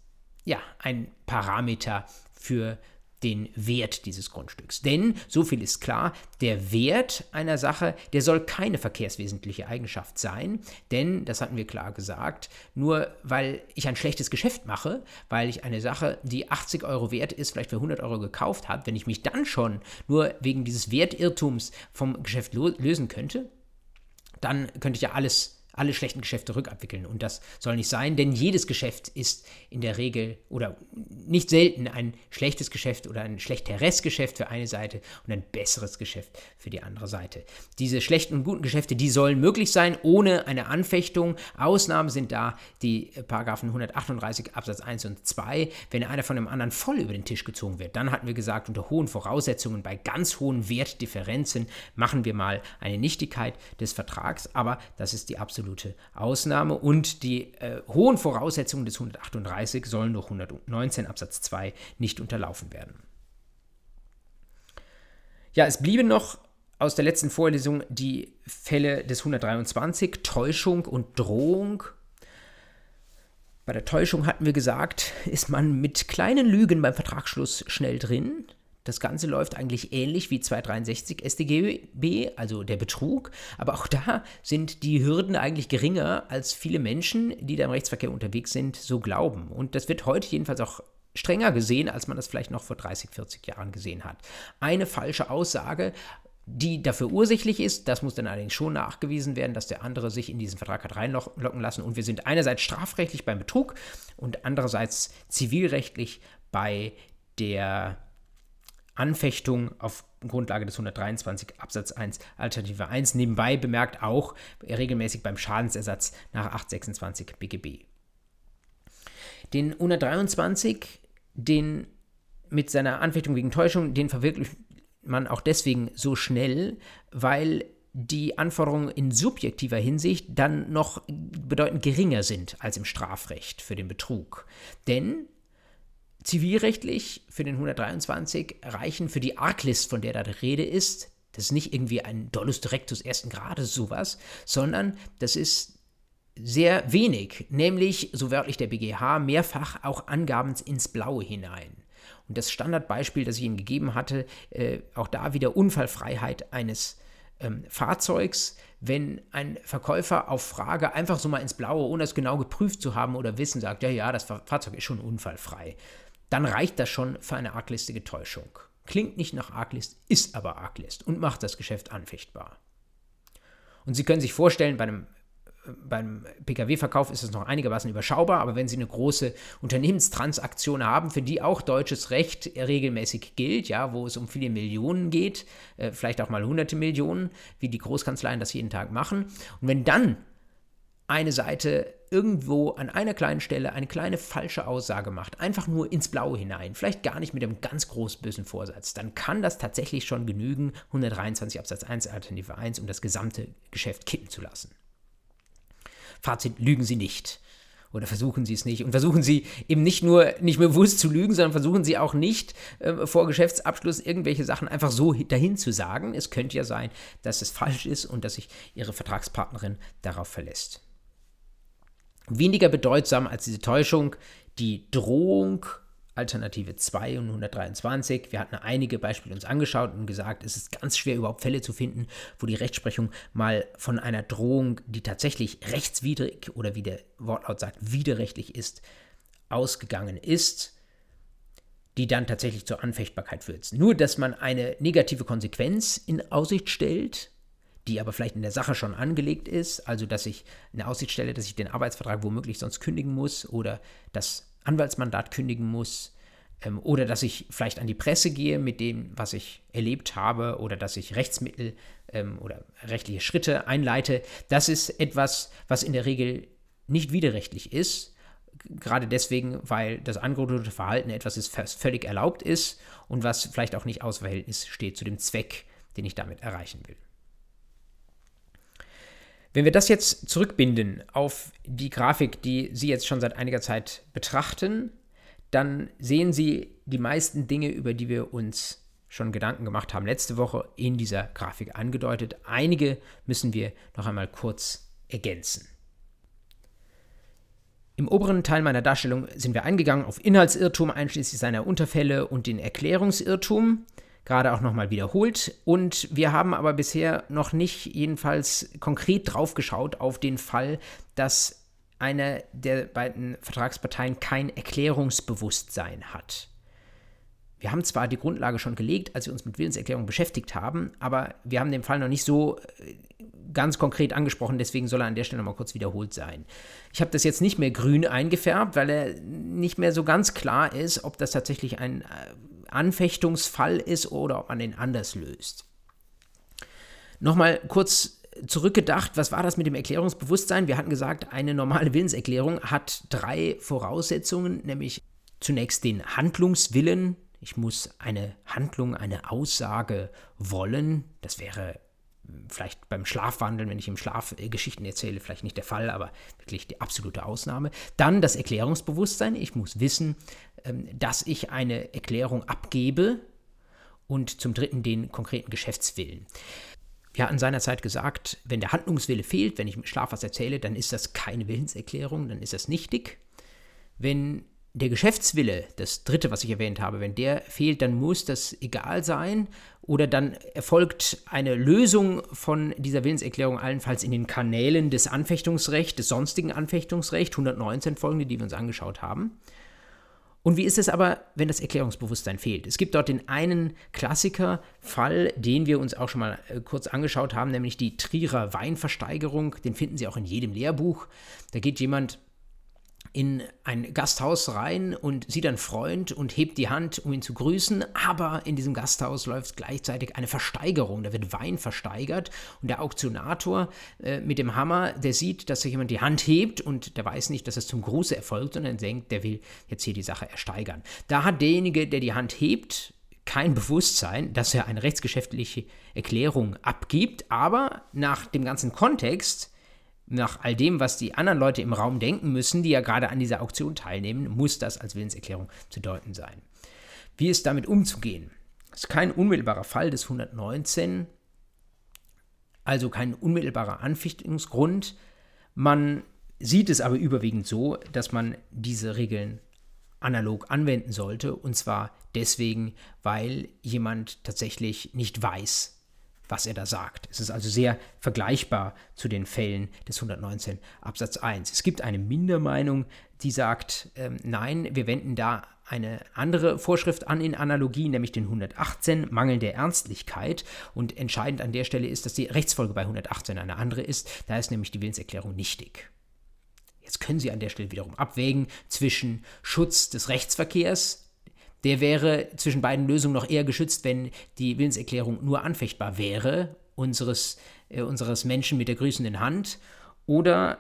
A: ja, ein Parameter für den Wert dieses Grundstücks. Denn, so viel ist klar, der Wert einer Sache, der soll keine verkehrswesentliche Eigenschaft sein, denn, das hatten wir klar gesagt, nur weil ich ein schlechtes Geschäft mache, weil ich eine Sache, die 80 Euro wert ist, vielleicht für 100 Euro gekauft habe, wenn ich mich dann schon nur wegen dieses Wertirrtums vom Geschäft lösen könnte, dann könnte ich ja alles alle schlechten Geschäfte rückabwickeln. Und das soll nicht sein, denn jedes Geschäft ist in der Regel oder nicht selten ein schlechtes Geschäft oder ein schlechteres Geschäft für eine Seite und ein besseres Geschäft für die andere Seite. Diese schlechten und guten Geschäfte, die sollen möglich sein ohne eine Anfechtung. Ausnahmen sind da die Paragraphen 138 Absatz 1 und 2. Wenn einer von dem anderen voll über den Tisch gezogen wird, dann hatten wir gesagt, unter hohen Voraussetzungen, bei ganz hohen Wertdifferenzen machen wir mal eine Nichtigkeit des Vertrags, aber das ist die absolute absolute Ausnahme und die äh, hohen Voraussetzungen des 138 sollen durch 119 Absatz 2 nicht unterlaufen werden. Ja, es blieben noch aus der letzten Vorlesung die Fälle des 123, Täuschung und Drohung. Bei der Täuschung hatten wir gesagt, ist man mit kleinen Lügen beim Vertragsschluss schnell drin. Das Ganze läuft eigentlich ähnlich wie 263 StGB, also der Betrug, aber auch da sind die Hürden eigentlich geringer, als viele Menschen, die da im Rechtsverkehr unterwegs sind, so glauben. Und das wird heute jedenfalls auch strenger gesehen, als man das vielleicht noch vor 30, 40 Jahren gesehen hat. Eine falsche Aussage die dafür ursächlich ist. Das muss dann allerdings schon nachgewiesen werden, dass der andere sich in diesen Vertrag hat reinlocken lassen. Und wir sind einerseits strafrechtlich beim Betrug und andererseits zivilrechtlich bei der Anfechtung auf Grundlage des 123 Absatz 1 Alternative 1 nebenbei bemerkt auch regelmäßig beim Schadensersatz nach 826 BGB. Den 123, den mit seiner Anfechtung wegen Täuschung, den verwirklicht man auch deswegen so schnell, weil die Anforderungen in subjektiver Hinsicht dann noch bedeutend geringer sind als im Strafrecht für den Betrug. Denn Zivilrechtlich für den 123 reichen für die Arglist, von der da die Rede ist, das ist nicht irgendwie ein Dolus Directus ersten Grades sowas, sondern das ist sehr wenig, nämlich, so wörtlich der BGH, mehrfach auch Angaben ins Blaue hinein. Und das Standardbeispiel, das ich Ihnen gegeben hatte, äh, auch da wieder Unfallfreiheit eines ähm, Fahrzeugs, wenn ein Verkäufer auf Frage einfach so mal ins Blaue, ohne es genau geprüft zu haben oder wissen, sagt, ja, ja, das Fahrzeug ist schon unfallfrei dann reicht das schon für eine arglistige Täuschung. Klingt nicht nach Arglist, ist aber Arglist und macht das Geschäft anfechtbar. Und Sie können sich vorstellen, bei einem beim Pkw-Verkauf ist es noch einigermaßen überschaubar, aber wenn Sie eine große Unternehmenstransaktion haben, für die auch deutsches Recht regelmäßig gilt, ja, wo es um viele Millionen geht, äh, vielleicht auch mal hunderte Millionen, wie die Großkanzleien das jeden Tag machen, und wenn dann eine Seite irgendwo an einer kleinen Stelle eine kleine falsche Aussage macht, einfach nur ins Blaue hinein, vielleicht gar nicht mit einem ganz groß bösen Vorsatz, dann kann das tatsächlich schon genügen, 123 Absatz 1 Alternative 1, um das gesamte Geschäft kippen zu lassen. Fazit, lügen Sie nicht. Oder versuchen Sie es nicht. Und versuchen Sie eben nicht nur nicht bewusst zu lügen, sondern versuchen Sie auch nicht äh, vor Geschäftsabschluss irgendwelche Sachen einfach so dahin zu sagen. Es könnte ja sein, dass es falsch ist und dass sich Ihre Vertragspartnerin darauf verlässt. Weniger bedeutsam als diese Täuschung die Drohung Alternative 2 und 123. Wir hatten einige Beispiele uns angeschaut und gesagt, es ist ganz schwer überhaupt Fälle zu finden, wo die Rechtsprechung mal von einer Drohung, die tatsächlich rechtswidrig oder wie der Wortlaut sagt, widerrechtlich ist, ausgegangen ist, die dann tatsächlich zur Anfechtbarkeit führt. Nur, dass man eine negative Konsequenz in Aussicht stellt, die aber vielleicht in der Sache schon angelegt ist, also dass ich eine Aussicht stelle, dass ich den Arbeitsvertrag womöglich sonst kündigen muss oder dass Anwaltsmandat kündigen muss ähm, oder dass ich vielleicht an die Presse gehe mit dem, was ich erlebt habe oder dass ich Rechtsmittel ähm, oder rechtliche Schritte einleite. Das ist etwas, was in der Regel nicht widerrechtlich ist. Gerade deswegen, weil das angeordnete Verhalten etwas ist, was völlig erlaubt ist und was vielleicht auch nicht aus Verhältnis steht zu dem Zweck, den ich damit erreichen will. Wenn wir das jetzt zurückbinden auf die Grafik, die Sie jetzt schon seit einiger Zeit betrachten, dann sehen Sie die meisten Dinge, über die wir uns schon Gedanken gemacht haben, letzte Woche in dieser Grafik angedeutet. Einige müssen wir noch einmal kurz ergänzen. Im oberen Teil meiner Darstellung sind wir eingegangen auf Inhaltsirrtum einschließlich seiner Unterfälle und den Erklärungsirrtum gerade auch nochmal wiederholt. Und wir haben aber bisher noch nicht jedenfalls konkret drauf geschaut auf den Fall, dass eine der beiden Vertragsparteien kein Erklärungsbewusstsein hat. Wir haben zwar die Grundlage schon gelegt, als wir uns mit Willenserklärung beschäftigt haben, aber wir haben den Fall noch nicht so äh, ganz konkret angesprochen, deswegen soll er an der Stelle nochmal kurz wiederholt sein. Ich habe das jetzt nicht mehr grün eingefärbt, weil er nicht mehr so ganz klar ist, ob das tatsächlich ein äh, Anfechtungsfall ist oder ob man den anders löst. Nochmal kurz zurückgedacht, was war das mit dem Erklärungsbewusstsein? Wir hatten gesagt, eine normale Willenserklärung hat drei Voraussetzungen, nämlich zunächst den Handlungswillen. Ich muss eine Handlung, eine Aussage wollen. Das wäre vielleicht beim Schlafwandeln, wenn ich im Schlaf äh, Geschichten erzähle, vielleicht nicht der Fall, aber wirklich die absolute Ausnahme. Dann das Erklärungsbewusstsein. Ich muss wissen, dass ich eine Erklärung abgebe. Und zum Dritten den konkreten Geschäftswillen. Wir hatten seinerzeit gesagt, wenn der Handlungswille fehlt, wenn ich im Schlaf was erzähle, dann ist das keine Willenserklärung, dann ist das nichtig. Wenn der Geschäftswille, das dritte, was ich erwähnt habe, wenn der fehlt, dann muss das egal sein oder dann erfolgt eine Lösung von dieser Willenserklärung allenfalls in den Kanälen des Anfechtungsrechts, des sonstigen Anfechtungsrechts, 119 folgende, die wir uns angeschaut haben. Und wie ist es aber, wenn das Erklärungsbewusstsein fehlt? Es gibt dort den einen Klassiker-Fall, den wir uns auch schon mal äh, kurz angeschaut haben, nämlich die Trierer Weinversteigerung. Den finden Sie auch in jedem Lehrbuch. Da geht jemand in ein Gasthaus rein und sieht einen Freund und hebt die Hand, um ihn zu grüßen, aber in diesem Gasthaus läuft gleichzeitig eine Versteigerung, da wird Wein versteigert und der Auktionator äh, mit dem Hammer, der sieht, dass sich jemand die Hand hebt und der weiß nicht, dass es zum Gruße erfolgt, sondern denkt, der will jetzt hier die Sache ersteigern. Da hat derjenige, der die Hand hebt, kein Bewusstsein, dass er eine rechtsgeschäftliche Erklärung abgibt, aber nach dem ganzen Kontext nach all dem, was die anderen Leute im Raum denken müssen, die ja gerade an dieser Auktion teilnehmen, muss das als Willenserklärung zu deuten sein. Wie ist damit umzugehen? Das ist kein unmittelbarer Fall des 119, also kein unmittelbarer Anfechtungsgrund. Man sieht es aber überwiegend so, dass man diese Regeln analog anwenden sollte, und zwar deswegen, weil jemand tatsächlich nicht weiß, was er da sagt. Es ist also sehr vergleichbar zu den Fällen des 119 Absatz 1. Es gibt eine Mindermeinung, die sagt, ähm, nein, wir wenden da eine andere Vorschrift an in Analogie, nämlich den 118, Mangel der Ernstlichkeit. Und entscheidend an der Stelle ist, dass die Rechtsfolge bei 118 eine andere ist. Da ist nämlich die Willenserklärung nichtig. Jetzt können Sie an der Stelle wiederum abwägen zwischen Schutz des Rechtsverkehrs, der wäre zwischen beiden Lösungen noch eher geschützt, wenn die Willenserklärung nur anfechtbar wäre, unseres, äh, unseres Menschen mit der grüßenden Hand, oder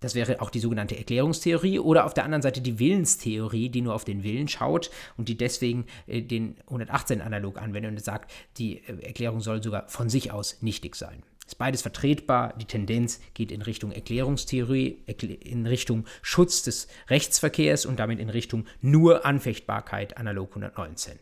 A: das wäre auch die sogenannte Erklärungstheorie oder auf der anderen Seite die Willenstheorie, die nur auf den Willen schaut und die deswegen äh, den 118-Analog anwendet und sagt, die äh, Erklärung soll sogar von sich aus nichtig sein. Ist beides vertretbar. Die Tendenz geht in Richtung Erklärungstheorie, in Richtung Schutz des Rechtsverkehrs und damit in Richtung nur Anfechtbarkeit analog 119.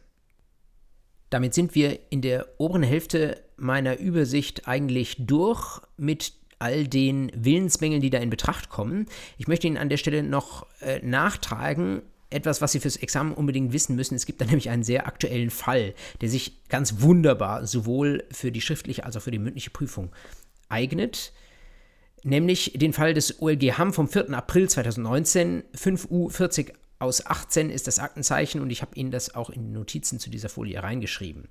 A: Damit sind wir in der oberen Hälfte meiner Übersicht eigentlich durch mit all den Willensmängeln, die da in Betracht kommen. Ich möchte Ihnen an der Stelle noch äh, nachtragen, etwas, was Sie fürs Examen unbedingt wissen müssen. Es gibt da nämlich einen sehr aktuellen Fall, der sich ganz wunderbar sowohl für die schriftliche als auch für die mündliche Prüfung eignet. Nämlich den Fall des OLG Hamm vom 4. April 2019, 5U40 aus 18 ist das Aktenzeichen und ich habe Ihnen das auch in die Notizen zu dieser Folie reingeschrieben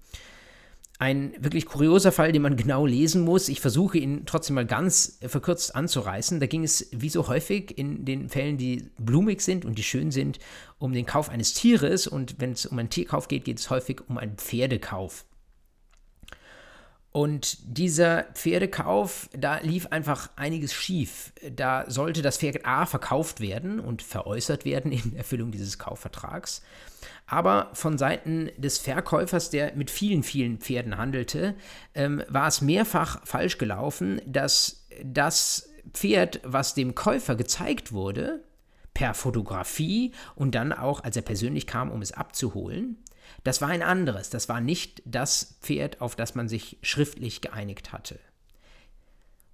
A: ein wirklich kurioser Fall, den man genau lesen muss. Ich versuche ihn trotzdem mal ganz verkürzt anzureißen. Da ging es, wie so häufig in den Fällen, die blumig sind und die schön sind, um den Kauf eines Tieres. Und wenn es um einen Tierkauf geht, geht es häufig um einen Pferdekauf. Und dieser Pferdekauf, da lief einfach einiges schief. Da sollte das Pferd A verkauft werden und veräußert werden in Erfüllung dieses Kaufvertrags. Aber von Seiten des Verkäufers, der mit vielen, vielen Pferden handelte, ähm, war es mehrfach falsch gelaufen, dass das Pferd, was dem Käufer gezeigt wurde, per Fotografie und dann auch, als er persönlich kam, um es abzuholen, das war ein anderes. Das war nicht das Pferd, auf das man sich schriftlich geeinigt hatte.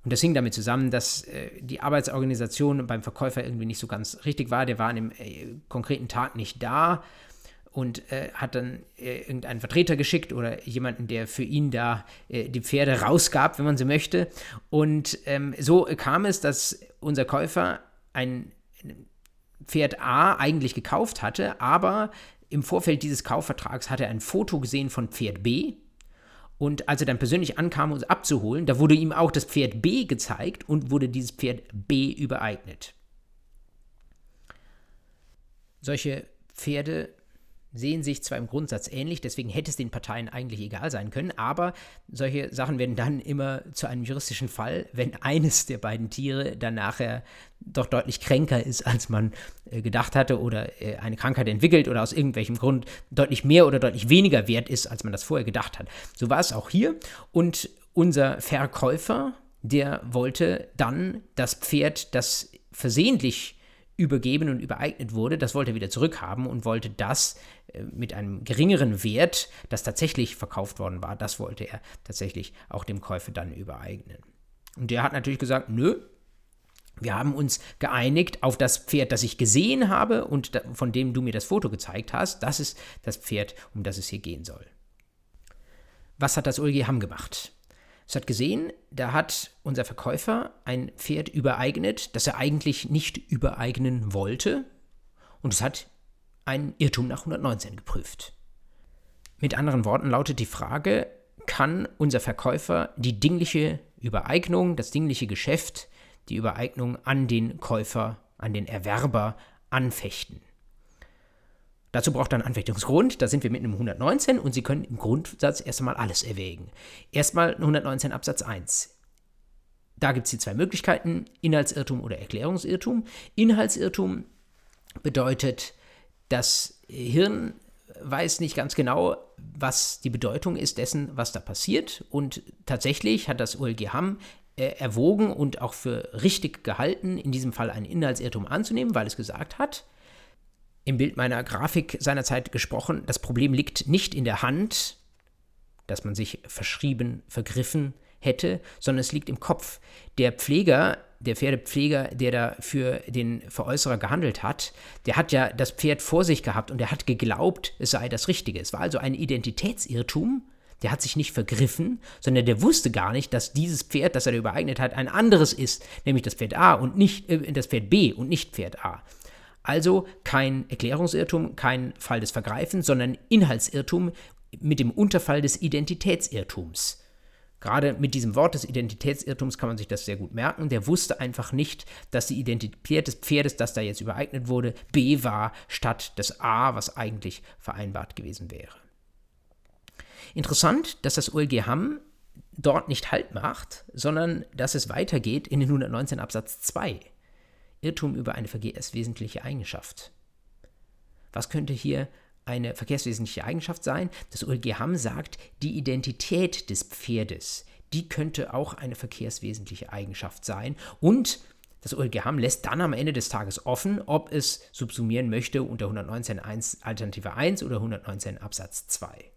A: Und das hing damit zusammen, dass äh, die Arbeitsorganisation beim Verkäufer irgendwie nicht so ganz richtig war. Der war an dem äh, konkreten Tag nicht da und äh, hat dann äh, irgendeinen Vertreter geschickt oder jemanden, der für ihn da äh, die Pferde rausgab, wenn man so möchte. Und ähm, so kam es, dass unser Käufer ein Pferd A eigentlich gekauft hatte, aber im Vorfeld dieses Kaufvertrags hat er ein Foto gesehen von Pferd B. Und als er dann persönlich ankam, es abzuholen, da wurde ihm auch das Pferd B gezeigt und wurde dieses Pferd B übereignet. Solche Pferde sehen sich zwar im Grundsatz ähnlich, deswegen hätte es den Parteien eigentlich egal sein können, aber solche Sachen werden dann immer zu einem juristischen Fall, wenn eines der beiden Tiere dann nachher doch deutlich kränker ist, als man äh, gedacht hatte oder äh, eine Krankheit entwickelt oder aus irgendwelchem Grund deutlich mehr oder deutlich weniger wert ist, als man das vorher gedacht hat. So war es auch hier und unser Verkäufer, der wollte dann das Pferd, das versehentlich übergeben und übereignet wurde, das wollte er wieder zurückhaben und wollte das äh, mit einem geringeren Wert, das tatsächlich verkauft worden war, das wollte er tatsächlich auch dem Käufer dann übereignen. Und der hat natürlich gesagt, nö, wir haben uns geeinigt auf das Pferd, das ich gesehen habe und von dem du mir das Foto gezeigt hast. Das ist das Pferd, um das es hier gehen soll. Was hat das Ulgi Hamm gemacht? Es hat gesehen, da hat unser Verkäufer ein Pferd übereignet, das er eigentlich nicht übereignen wollte. Und es hat einen Irrtum nach 119 geprüft. Mit anderen Worten lautet die Frage, kann unser Verkäufer die dingliche Übereignung, das dingliche Geschäft, die Übereignung an den Käufer, an den Erwerber anfechten? Dazu braucht er einen Anfechtungsgrund, da sind wir mit einem 119 und Sie können im Grundsatz erst einmal alles erwägen. Erstmal 119 Absatz 1. Da gibt es die zwei Möglichkeiten, Inhaltsirrtum oder Erklärungsirrtum. Inhaltsirrtum bedeutet, das Hirn weiß nicht ganz genau, was die Bedeutung ist dessen, was da passiert. Und tatsächlich hat das OLG Hamm äh, erwogen und auch für richtig gehalten, in diesem Fall einen Inhaltsirrtum anzunehmen, weil es gesagt hat, im Bild meiner Grafik seinerzeit gesprochen, das Problem liegt nicht in der Hand, dass man sich verschrieben, vergriffen hätte, sondern es liegt im Kopf. Der Pfleger, der Pferdepfleger, der da für den Veräußerer gehandelt hat, der hat ja das Pferd vor sich gehabt und der hat geglaubt, es sei das Richtige. Es war also ein Identitätsirrtum. Der hat sich nicht vergriffen, sondern der wusste gar nicht, dass dieses Pferd, das er übereignet hat, ein anderes ist, nämlich das Pferd A und nicht äh, das Pferd B und nicht Pferd A. Also kein Erklärungsirrtum, kein Fall des Vergreifens, sondern Inhaltsirrtum mit dem Unterfall des Identitätsirrtums. Gerade mit diesem Wort des Identitätsirrtums kann man sich das sehr gut merken. Der wusste einfach nicht, dass die Identität des Pferdes, das da jetzt übereignet wurde, B war statt des A, was eigentlich vereinbart gewesen wäre. Interessant, dass das OLG Hamm dort nicht Halt macht, sondern dass es weitergeht in den 119 Absatz 2. Irrtum über eine verkehrswesentliche Eigenschaft. Was könnte hier eine verkehrswesentliche Eigenschaft sein? Das OLG Hamm sagt, die Identität des Pferdes, die könnte auch eine verkehrswesentliche Eigenschaft sein und das OLG Hamm lässt dann am Ende des Tages offen, ob es subsumieren möchte unter 119 Alternative 1 oder 119 Absatz 2.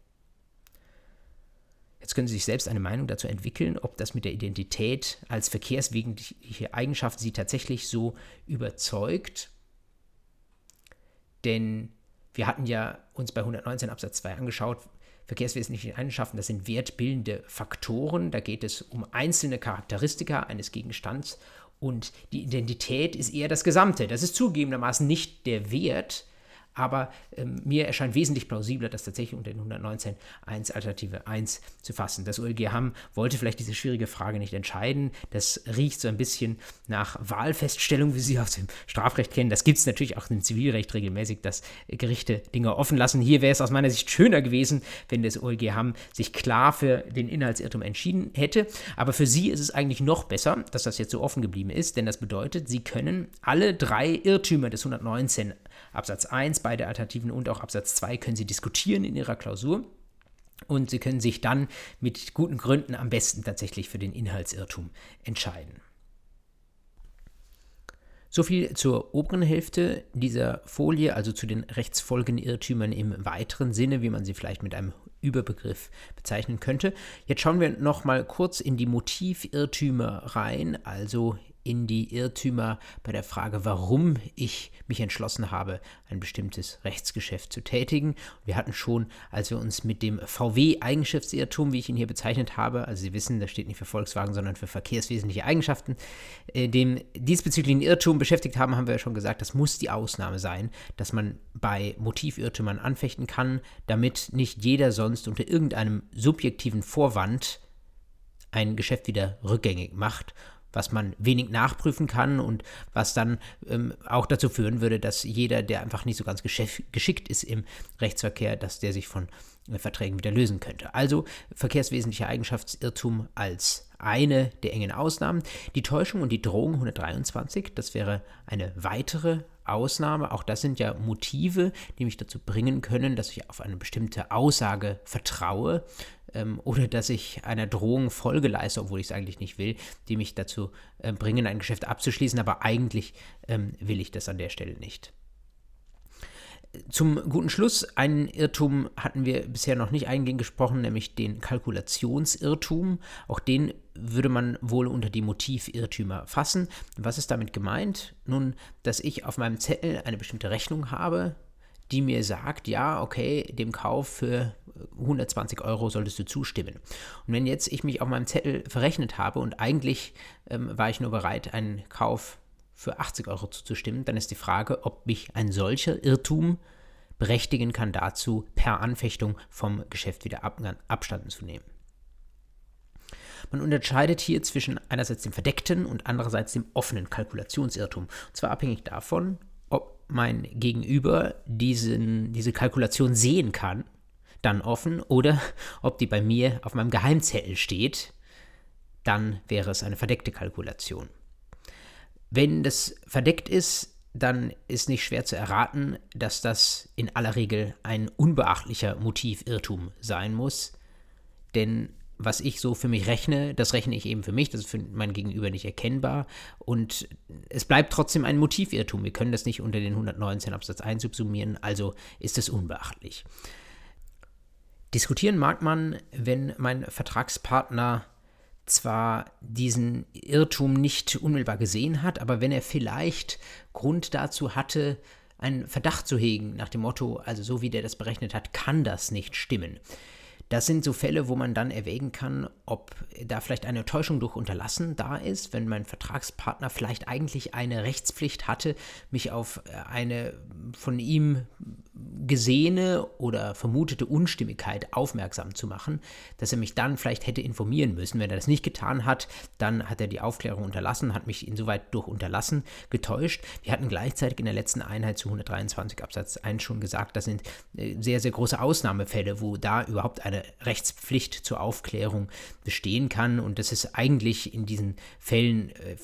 A: Jetzt können Sie sich selbst eine Meinung dazu entwickeln, ob das mit der Identität als verkehrswegliche Eigenschaft Sie tatsächlich so überzeugt. Denn wir hatten ja uns bei 119 Absatz 2 angeschaut, verkehrswesentliche Eigenschaften, das sind wertbildende Faktoren. Da geht es um einzelne Charakteristika eines Gegenstands und die Identität ist eher das Gesamte. Das ist zugegebenermaßen nicht der Wert, aber ähm, mir erscheint wesentlich plausibler, das tatsächlich unter den 119.1 Alternative 1 zu fassen. Das OLG Hamm wollte vielleicht diese schwierige Frage nicht entscheiden. Das riecht so ein bisschen nach Wahlfeststellung, wie Sie aus dem Strafrecht kennen. Das gibt es natürlich auch im Zivilrecht regelmäßig, dass Gerichte Dinge offen lassen. Hier wäre es aus meiner Sicht schöner gewesen, wenn das OLG Hamm sich klar für den Inhaltsirrtum entschieden hätte. Aber für Sie ist es eigentlich noch besser, dass das jetzt so offen geblieben ist, denn das bedeutet, Sie können alle drei Irrtümer des 119 Absatz 1, beide Alternativen und auch Absatz 2 können Sie diskutieren in Ihrer Klausur. Und Sie können sich dann mit guten Gründen am besten tatsächlich für den Inhaltsirrtum entscheiden. So viel zur oberen Hälfte dieser Folie, also zu den Rechtsfolgenirrtümern im weiteren Sinne, wie man sie vielleicht mit einem Überbegriff bezeichnen könnte. Jetzt schauen wir noch mal kurz in die Motivirrtümer rein, also in die Irrtümer bei der Frage, warum ich mich entschlossen habe, ein bestimmtes Rechtsgeschäft zu tätigen. Wir hatten schon, als wir uns mit dem VW-Eigenschaftsirrtum, wie ich ihn hier bezeichnet habe, also Sie wissen, das steht nicht für Volkswagen, sondern für verkehrswesentliche Eigenschaften, äh, dem diesbezüglichen Irrtum beschäftigt haben, haben wir ja schon gesagt, das muss die Ausnahme sein, dass man bei Motivirrtümern anfechten kann, damit nicht jeder sonst unter irgendeinem subjektiven Vorwand ein Geschäft wieder rückgängig macht was man wenig nachprüfen kann und was dann ähm, auch dazu führen würde, dass jeder, der einfach nicht so ganz geschickt ist im Rechtsverkehr, dass der sich von äh, Verträgen wieder lösen könnte. Also verkehrswesentlicher Eigenschaftsirrtum als eine der engen Ausnahmen. Die Täuschung und die Drohung 123, das wäre eine weitere Ausnahme. Auch das sind ja Motive, die mich dazu bringen können, dass ich auf eine bestimmte Aussage vertraue ähm, oder dass ich einer Drohung Folge leiste, obwohl ich es eigentlich nicht will, die mich dazu äh, bringen, ein Geschäft abzuschließen, aber eigentlich ähm, will ich das an der Stelle nicht. Zum guten Schluss, einen Irrtum hatten wir bisher noch nicht eingehend gesprochen, nämlich den Kalkulationsirrtum. Auch den würde man wohl unter die Motivirrtümer fassen. Was ist damit gemeint? Nun, dass ich auf meinem Zettel eine bestimmte Rechnung habe, die mir sagt, ja, okay, dem Kauf für 120 Euro solltest du zustimmen. Und wenn jetzt ich mich auf meinem Zettel verrechnet habe und eigentlich ähm, war ich nur bereit, einen Kauf für 80 Euro zuzustimmen, dann ist die Frage, ob mich ein solcher Irrtum berechtigen kann dazu, per Anfechtung vom Geschäft wieder Abstand zu nehmen. Man unterscheidet hier zwischen einerseits dem verdeckten und andererseits dem offenen Kalkulationsirrtum. Und zwar abhängig davon, ob mein Gegenüber diesen, diese Kalkulation sehen kann, dann offen, oder ob die bei mir auf meinem Geheimzettel steht, dann wäre es eine verdeckte Kalkulation. Wenn das verdeckt ist, dann ist nicht schwer zu erraten, dass das in aller Regel ein unbeachtlicher Motivirrtum sein muss. Denn was ich so für mich rechne, das rechne ich eben für mich, das ist für mein Gegenüber nicht erkennbar. Und es bleibt trotzdem ein Motivirrtum. Wir können das nicht unter den 119 Absatz 1 subsumieren, also ist es unbeachtlich. Diskutieren mag man, wenn mein Vertragspartner zwar diesen Irrtum nicht unmittelbar gesehen hat, aber wenn er vielleicht Grund dazu hatte, einen Verdacht zu hegen, nach dem Motto, also so wie der das berechnet hat, kann das nicht stimmen. Das sind so Fälle, wo man dann erwägen kann, ob da vielleicht eine Täuschung durch Unterlassen da ist, wenn mein Vertragspartner vielleicht eigentlich eine Rechtspflicht hatte, mich auf eine von ihm gesehene oder vermutete Unstimmigkeit aufmerksam zu machen, dass er mich dann vielleicht hätte informieren müssen. Wenn er das nicht getan hat, dann hat er die Aufklärung unterlassen, hat mich insoweit durch Unterlassen getäuscht. Wir hatten gleichzeitig in der letzten Einheit zu 123 Absatz 1 schon gesagt, das sind äh, sehr, sehr große Ausnahmefälle, wo da überhaupt eine Rechtspflicht zur Aufklärung bestehen kann. Und das ist eigentlich in diesen Fällen äh,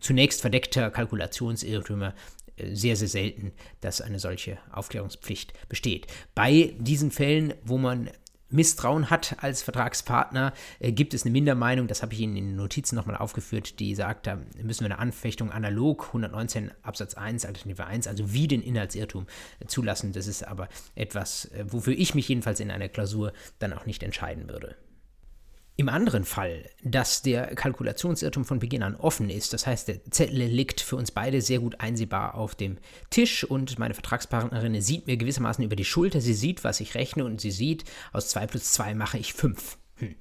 A: zunächst verdeckter Kalkulationsirrtümer sehr, sehr selten, dass eine solche Aufklärungspflicht besteht. Bei diesen Fällen, wo man Misstrauen hat als Vertragspartner, äh, gibt es eine Mindermeinung, das habe ich Ihnen in den Notizen nochmal aufgeführt, die sagt, da müssen wir eine Anfechtung analog 119 Absatz 1, Alternative 1, also wie den Inhaltsirrtum äh, zulassen. Das ist aber etwas, äh, wofür ich mich jedenfalls in einer Klausur dann auch nicht entscheiden würde. Im anderen Fall, dass der Kalkulationsirrtum von Beginn an offen ist, das heißt, der Zettel liegt für uns beide sehr gut einsehbar auf dem Tisch und meine Vertragspartnerin sieht mir gewissermaßen über die Schulter, sie sieht, was ich rechne und sie sieht, aus 2 plus 2 mache ich 5. Hm.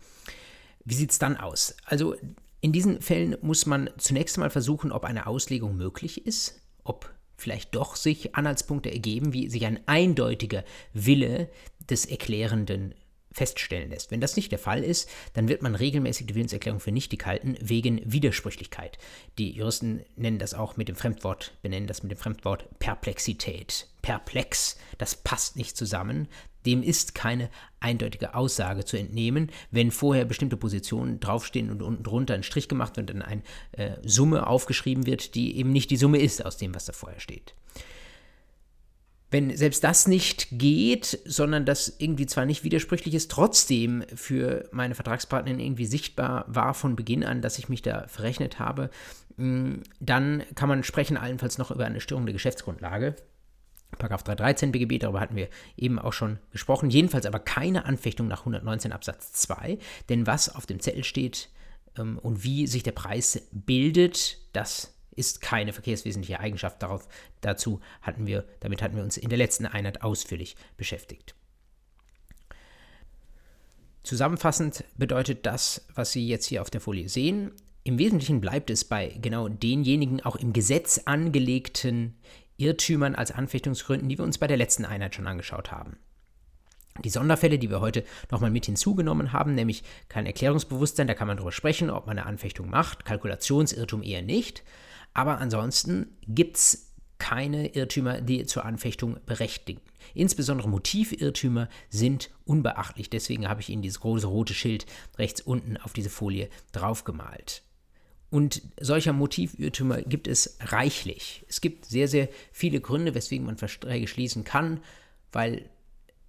A: Wie sieht es dann aus? Also in diesen Fällen muss man zunächst einmal versuchen, ob eine Auslegung möglich ist, ob vielleicht doch sich Anhaltspunkte ergeben, wie sich ein eindeutiger Wille des Erklärenden feststellen lässt. Wenn das nicht der Fall ist, dann wird man regelmäßig die Willenserklärung für nichtig halten wegen Widersprüchlichkeit. Die Juristen nennen das auch mit dem Fremdwort, benennen das mit dem Fremdwort Perplexität. Perplex, das passt nicht zusammen. Dem ist keine eindeutige Aussage zu entnehmen, wenn vorher bestimmte Positionen draufstehen und unten drunter ein Strich gemacht wird und dann eine äh, Summe aufgeschrieben wird, die eben nicht die Summe ist aus dem, was da vorher steht. Wenn selbst das nicht geht, sondern das irgendwie zwar nicht widersprüchlich ist, trotzdem für meine Vertragspartnerin irgendwie sichtbar war von Beginn an, dass ich mich da verrechnet habe, mm, dann kann man sprechen allenfalls noch über eine Störung der Geschäftsgrundlage. Paragraph 313 BGB, darüber hatten wir eben auch schon gesprochen. Jedenfalls aber keine Anfechtung nach 119 Absatz 2, denn was auf dem Zettel steht ähm, und wie sich der Preis bildet, das ist keine verkehrswesentliche Eigenschaft. Darauf, dazu hatten wir, damit hatten wir uns in der letzten Einheit ausführlich beschäftigt. Zusammenfassend bedeutet das, was Sie jetzt hier auf der Folie sehen, im Wesentlichen bleibt es bei genau denjenigen auch im Gesetz angelegten Irrtümern als Anfechtungsgründen, die wir uns bei der letzten Einheit schon angeschaut haben. Die Sonderfälle, die wir heute nochmal mit hinzugenommen haben, nämlich kein Erklärungsbewusstsein, da kann man darüber sprechen, ob man eine Anfechtung macht, Kalkulationsirrtum eher nicht, aber ansonsten gibt es keine Irrtümer, die zur Anfechtung berechtigen. Insbesondere Motivirrtümer sind unbeachtlich. Deswegen habe ich Ihnen dieses große rote Schild rechts unten auf diese Folie draufgemalt. Und solcher Motivirrtümer gibt es reichlich. Es gibt sehr, sehr viele Gründe, weswegen man Verträge schließen kann, weil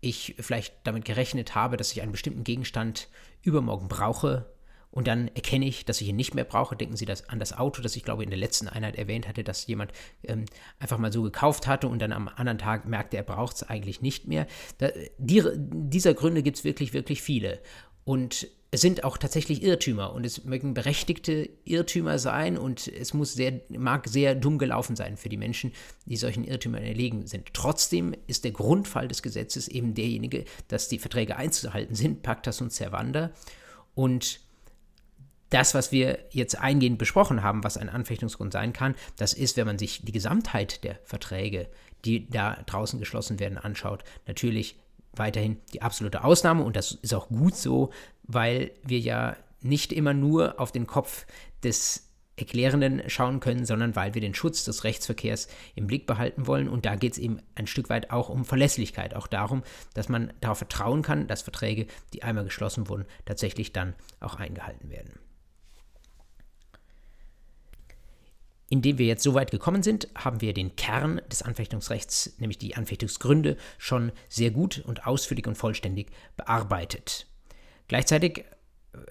A: ich vielleicht damit gerechnet habe, dass ich einen bestimmten Gegenstand übermorgen brauche und dann erkenne ich, dass ich ihn nicht mehr brauche. Denken Sie das an das Auto, das ich glaube in der letzten Einheit erwähnt hatte, dass jemand ähm, einfach mal so gekauft hatte und dann am anderen Tag merkte, er braucht es eigentlich nicht mehr. Da, die, dieser Gründe gibt es wirklich, wirklich viele. Und es sind auch tatsächlich Irrtümer und es mögen berechtigte Irrtümer sein und es muss sehr, mag sehr dumm gelaufen sein für die Menschen, die solchen Irrtümern erlegen sind. Trotzdem ist der Grundfall des Gesetzes eben derjenige, dass die Verträge einzuhalten sind, Pacta sunt servanda. Und das, was wir jetzt eingehend besprochen haben, was ein Anfechtungsgrund sein kann, das ist, wenn man sich die Gesamtheit der Verträge, die da draußen geschlossen werden, anschaut, natürlich weiterhin die absolute Ausnahme und das ist auch gut so, weil wir ja nicht immer nur auf den Kopf des Erklärenden schauen können, sondern weil wir den Schutz des Rechtsverkehrs im Blick behalten wollen. Und da geht es eben ein Stück weit auch um Verlässlichkeit, auch darum, dass man darauf vertrauen kann, dass Verträge, die einmal geschlossen wurden, tatsächlich dann auch eingehalten werden. Indem wir jetzt so weit gekommen sind, haben wir den Kern des Anfechtungsrechts, nämlich die Anfechtungsgründe, schon sehr gut und ausführlich und vollständig bearbeitet. Gleichzeitig äh,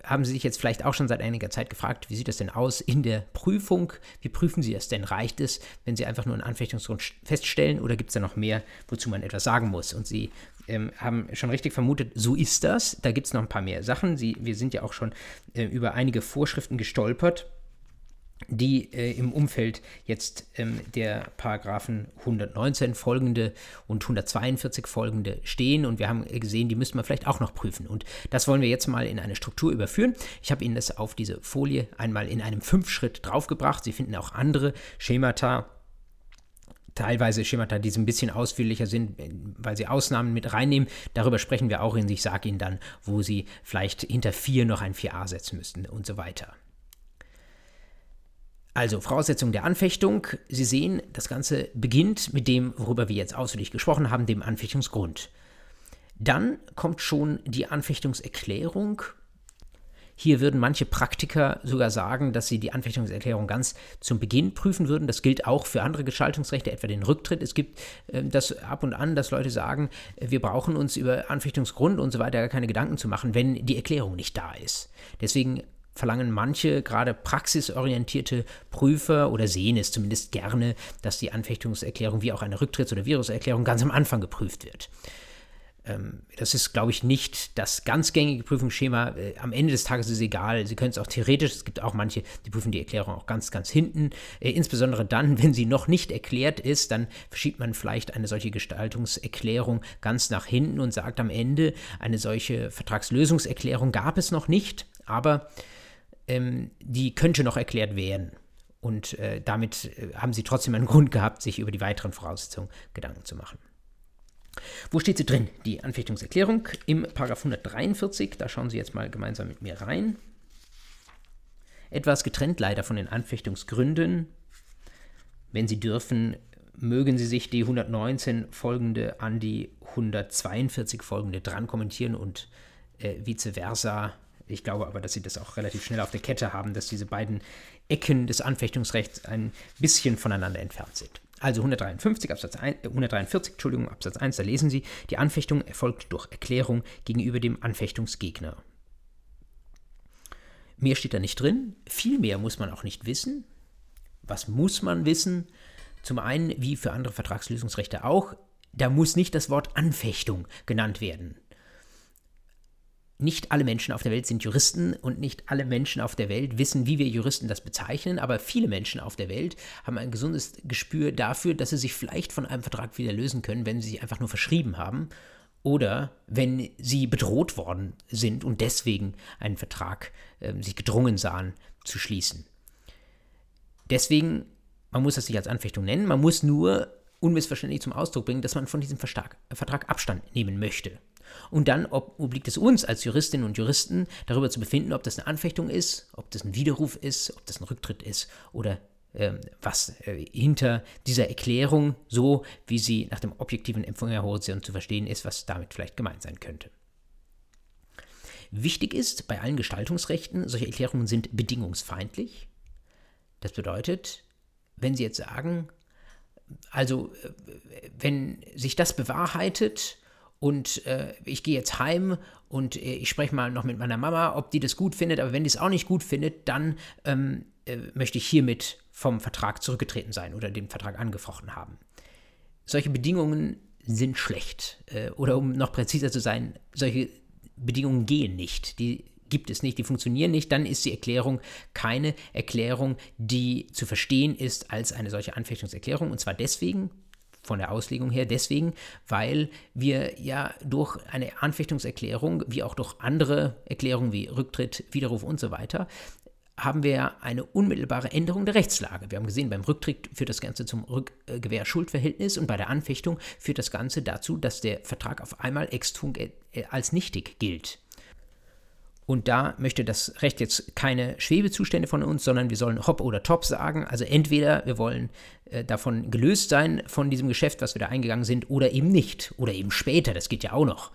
A: haben Sie sich jetzt vielleicht auch schon seit einiger Zeit gefragt, wie sieht das denn aus in der Prüfung? Wie prüfen Sie das denn? Reicht es, wenn Sie einfach nur einen Anfechtungsgrund feststellen oder gibt es da noch mehr, wozu man etwas sagen muss? Und Sie ähm, haben schon richtig vermutet, so ist das. Da gibt es noch ein paar mehr Sachen. Sie, wir sind ja auch schon äh, über einige Vorschriften gestolpert die äh, im Umfeld jetzt ähm, der Paragraphen 119 folgende und 142 folgende stehen. Und wir haben gesehen, die müssen wir vielleicht auch noch prüfen. Und das wollen wir jetzt mal in eine Struktur überführen. Ich habe Ihnen das auf diese Folie einmal in einem Fünf-Schritt draufgebracht. Sie finden auch andere Schemata teilweise Schemata, die so ein bisschen ausführlicher sind, weil sie Ausnahmen mit reinnehmen. Darüber sprechen wir auch in. Ich sage Ihnen dann, wo Sie vielleicht hinter 4 noch ein 4a setzen müssten und so weiter. Also Voraussetzung der Anfechtung. Sie sehen, das Ganze beginnt mit dem, worüber wir jetzt ausführlich gesprochen haben, dem Anfechtungsgrund. Dann kommt schon die Anfechtungserklärung. Hier würden manche Praktiker sogar sagen, dass sie die Anfechtungserklärung ganz zum Beginn prüfen würden. Das gilt auch für andere Gestaltungsrechte, etwa den Rücktritt. Es gibt äh, das ab und an, dass Leute sagen, wir brauchen uns über Anfechtungsgrund und so weiter gar keine Gedanken zu machen, wenn die Erklärung nicht da ist. Deswegen verlangen manche, gerade praxisorientierte Prüfer oder sehen es zumindest gerne, dass die Anfechtungserklärung wie auch eine Rücktritts- oder Viruserklärung ganz am Anfang geprüft wird. Ähm, das ist, glaube ich, nicht das ganz gängige Prüfungsschema. Äh, am Ende des Tages ist es egal. Sie können es auch theoretisch, es gibt auch manche, die prüfen die Erklärung auch ganz, ganz hinten. Äh, insbesondere dann, wenn sie noch nicht erklärt ist, dann verschiebt man vielleicht eine solche Gestaltungserklärung ganz nach hinten und sagt am Ende, eine solche Vertragslösungserklärung gab es noch nicht, aber ähm, die könnte noch erklärt werden. Und äh, damit äh, haben sie trotzdem einen Grund gehabt, sich über die weiteren Voraussetzungen Gedanken zu machen. Wo steht sie drin? Die Anfechtungserklärung im Paragraph 143. Da schauen Sie jetzt mal gemeinsam mit mir rein. Etwas getrennt leider von den Anfechtungsgründen. Wenn Sie dürfen, mögen Sie sich die 119 folgende an die 142 folgende dran kommentieren und äh, vice versa ich glaube aber, dass sie das auch relativ schnell auf der Kette haben, dass diese beiden Ecken des Anfechtungsrechts ein bisschen voneinander entfernt sind. Also 153 Absatz 1, 143, Entschuldigung, Absatz 1, da lesen Sie, die Anfechtung erfolgt durch Erklärung gegenüber dem Anfechtungsgegner. Mehr steht da nicht drin, viel mehr muss man auch nicht wissen. Was muss man wissen? Zum einen, wie für andere Vertragslösungsrechte auch, da muss nicht das Wort Anfechtung genannt werden nicht alle Menschen auf der Welt sind Juristen und nicht alle Menschen auf der Welt wissen, wie wir Juristen das bezeichnen, aber viele Menschen auf der Welt haben ein gesundes Gespür dafür, dass sie sich vielleicht von einem Vertrag wieder lösen können, wenn sie sich einfach nur verschrieben haben oder wenn sie bedroht worden sind und deswegen einen Vertrag äh, sich gedrungen sahen zu schließen. Deswegen, man muss das nicht als Anfechtung nennen, man muss nur unmissverständlich zum Ausdruck bringen, dass man von diesem Vertrag, Vertrag Abstand nehmen möchte. Und dann ob, obliegt es uns als Juristinnen und Juristen, darüber zu befinden, ob das eine Anfechtung ist, ob das ein Widerruf ist, ob das ein Rücktritt ist oder äh, was äh, hinter dieser Erklärung, so wie sie nach dem objektiven Empfängerhorizont zu verstehen ist, was damit vielleicht gemeint sein könnte. Wichtig ist bei allen Gestaltungsrechten, solche Erklärungen sind bedingungsfeindlich. Das bedeutet, wenn Sie jetzt sagen, also äh, wenn sich das bewahrheitet, und äh, ich gehe jetzt heim und äh, ich spreche mal noch mit meiner Mama, ob die das gut findet, aber wenn die es auch nicht gut findet, dann ähm, äh, möchte ich hiermit vom Vertrag zurückgetreten sein oder den Vertrag angefochten haben. Solche Bedingungen sind schlecht. Äh, oder um noch präziser zu sein, solche Bedingungen gehen nicht. Die gibt es nicht, die funktionieren nicht, dann ist die Erklärung keine Erklärung, die zu verstehen ist als eine solche Anfechtungserklärung. Und zwar deswegen, von der Auslegung her deswegen, weil wir ja durch eine Anfechtungserklärung, wie auch durch andere Erklärungen wie Rücktritt, Widerruf und so weiter, haben wir eine unmittelbare Änderung der Rechtslage. Wir haben gesehen, beim Rücktritt führt das Ganze zum Rückgewähr-Schuldverhältnis und bei der Anfechtung führt das Ganze dazu, dass der Vertrag auf einmal ex tunc als nichtig gilt. Und da möchte das Recht jetzt keine Schwebezustände von uns, sondern wir sollen hopp oder top sagen. Also entweder wir wollen äh, davon gelöst sein, von diesem Geschäft, was wir da eingegangen sind, oder eben nicht. Oder eben später, das geht ja auch noch.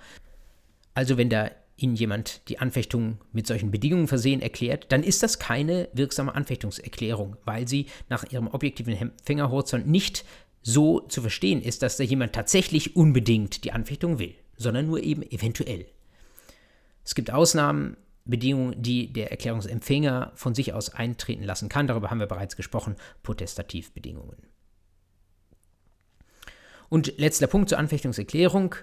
A: Also wenn da Ihnen jemand die Anfechtung mit solchen Bedingungen versehen erklärt, dann ist das keine wirksame Anfechtungserklärung, weil sie nach Ihrem objektiven Empfängerhorizont nicht so zu verstehen ist, dass da jemand tatsächlich unbedingt die Anfechtung will, sondern nur eben eventuell. Es gibt Ausnahmen, Bedingungen, die der Erklärungsempfänger von sich aus eintreten lassen kann. Darüber haben wir bereits gesprochen, Potestativbedingungen. Und letzter Punkt zur Anfechtungserklärung.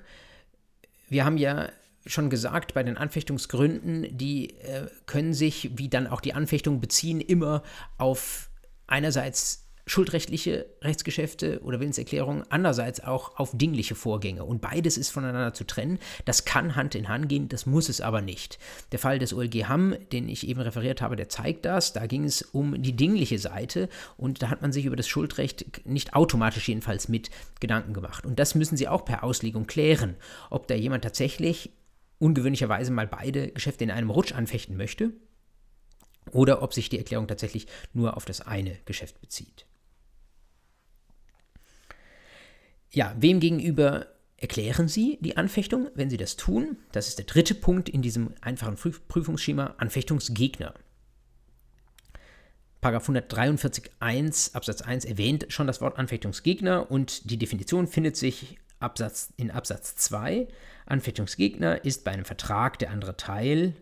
A: Wir haben ja schon gesagt, bei den Anfechtungsgründen, die äh, können sich, wie dann auch die Anfechtung beziehen, immer auf einerseits schuldrechtliche Rechtsgeschäfte oder Willenserklärungen, andererseits auch auf dingliche Vorgänge. Und beides ist voneinander zu trennen. Das kann Hand in Hand gehen, das muss es aber nicht. Der Fall des OLG Hamm, den ich eben referiert habe, der zeigt das. Da ging es um die dingliche Seite und da hat man sich über das Schuldrecht nicht automatisch jedenfalls mit Gedanken gemacht. Und das müssen Sie auch per Auslegung klären, ob da jemand tatsächlich ungewöhnlicherweise mal beide Geschäfte in einem Rutsch anfechten möchte oder ob sich die Erklärung tatsächlich nur auf das eine Geschäft bezieht. Ja, wem gegenüber erklären Sie die Anfechtung, wenn Sie das tun? Das ist der dritte Punkt in diesem einfachen Prüfungsschema, Anfechtungsgegner. Paragraph 143.1 Absatz 1 erwähnt schon das Wort Anfechtungsgegner und die Definition findet sich Absatz, in Absatz 2. Anfechtungsgegner ist bei einem Vertrag der andere Teil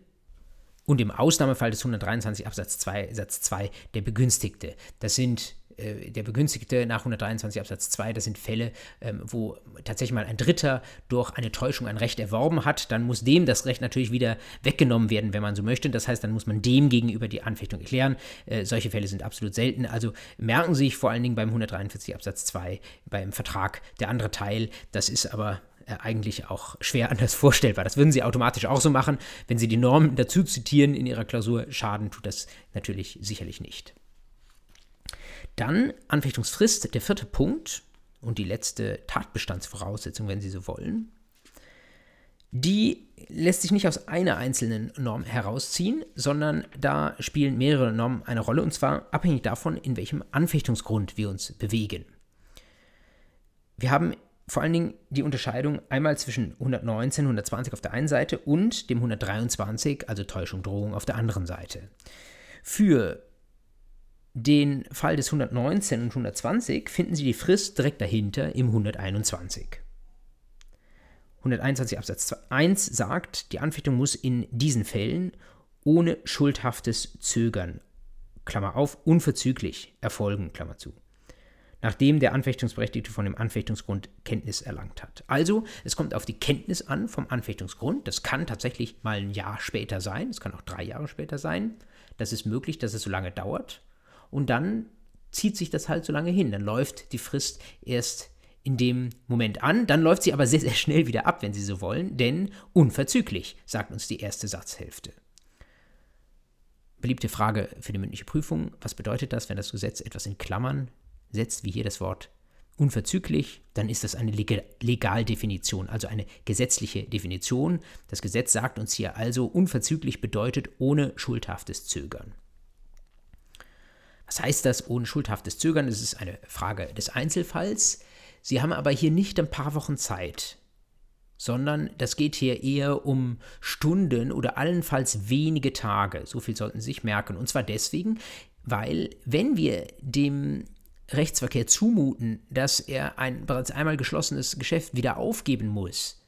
A: und im Ausnahmefall des 123 Absatz 2 Satz 2 der Begünstigte. Das sind äh, der Begünstigte nach 123 Absatz 2, das sind Fälle, ähm, wo tatsächlich mal ein Dritter durch eine Täuschung ein Recht erworben hat, dann muss dem das Recht natürlich wieder weggenommen werden, wenn man so möchte. Das heißt, dann muss man dem gegenüber die Anfechtung erklären. Äh, solche Fälle sind absolut selten. Also merken Sie sich vor allen Dingen beim 143 Absatz 2 beim Vertrag der andere Teil. Das ist aber äh, eigentlich auch schwer anders vorstellbar. Das würden Sie automatisch auch so machen. Wenn Sie die Normen dazu zitieren in Ihrer Klausur, Schaden tut das natürlich sicherlich nicht. Dann Anfechtungsfrist, der vierte Punkt und die letzte Tatbestandsvoraussetzung, wenn Sie so wollen. Die lässt sich nicht aus einer einzelnen Norm herausziehen, sondern da spielen mehrere Normen eine Rolle und zwar abhängig davon, in welchem Anfechtungsgrund wir uns bewegen. Wir haben vor allen Dingen die Unterscheidung einmal zwischen 119, 120 auf der einen Seite und dem 123, also Täuschung, Drohung auf der anderen Seite. Für den Fall des 119 und 120 finden Sie die Frist direkt dahinter im 121. 121 Absatz 1 sagt, die Anfechtung muss in diesen Fällen ohne schuldhaftes Zögern, Klammer auf, unverzüglich erfolgen, Klammer zu, nachdem der Anfechtungsberechtigte von dem Anfechtungsgrund Kenntnis erlangt hat. Also, es kommt auf die Kenntnis an vom Anfechtungsgrund. Das kann tatsächlich mal ein Jahr später sein, es kann auch drei Jahre später sein. Das ist möglich, dass es so lange dauert und dann zieht sich das halt so lange hin. Dann läuft die Frist erst in dem Moment an, dann läuft sie aber sehr, sehr schnell wieder ab, wenn Sie so wollen, denn unverzüglich, sagt uns die erste Satzhälfte. Beliebte Frage für die mündliche Prüfung, was bedeutet das, wenn das Gesetz etwas in Klammern setzt, wie hier das Wort unverzüglich, dann ist das eine Legaldefinition, also eine gesetzliche Definition. Das Gesetz sagt uns hier also, unverzüglich bedeutet ohne schuldhaftes Zögern. Was heißt das ohne schuldhaftes Zögern? Das ist eine Frage des Einzelfalls. Sie haben aber hier nicht ein paar Wochen Zeit, sondern das geht hier eher um Stunden oder allenfalls wenige Tage. So viel sollten Sie sich merken. Und zwar deswegen, weil wenn wir dem Rechtsverkehr zumuten, dass er ein bereits einmal geschlossenes Geschäft wieder aufgeben muss,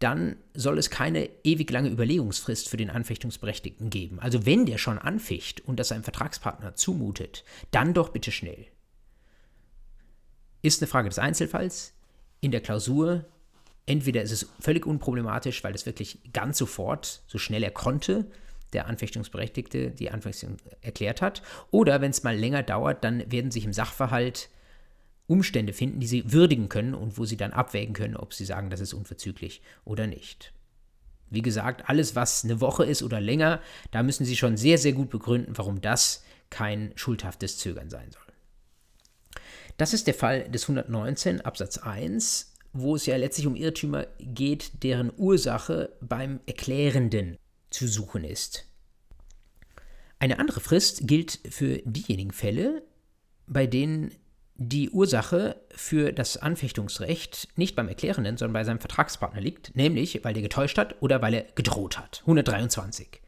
A: dann soll es keine ewig lange Überlegungsfrist für den Anfechtungsberechtigten geben. Also wenn der schon anficht und das seinem Vertragspartner zumutet, dann doch bitte schnell. Ist eine Frage des Einzelfalls. In der Klausur, entweder ist es völlig unproblematisch, weil es wirklich ganz sofort, so schnell er konnte, der Anfechtungsberechtigte die Anfechtung erklärt hat, oder wenn es mal länger dauert, dann werden sich im Sachverhalt Umstände finden, die sie würdigen können und wo sie dann abwägen können, ob sie sagen, das ist unverzüglich oder nicht. Wie gesagt, alles, was eine Woche ist oder länger, da müssen Sie schon sehr, sehr gut begründen, warum das kein schuldhaftes Zögern sein soll. Das ist der Fall des 119 Absatz 1, wo es ja letztlich um Irrtümer geht, deren Ursache beim Erklärenden zu suchen ist. Eine andere Frist gilt für diejenigen Fälle, bei denen die Ursache für das Anfechtungsrecht nicht beim Erklärenden, sondern bei seinem Vertragspartner liegt, nämlich weil er getäuscht hat oder weil er gedroht hat. 123.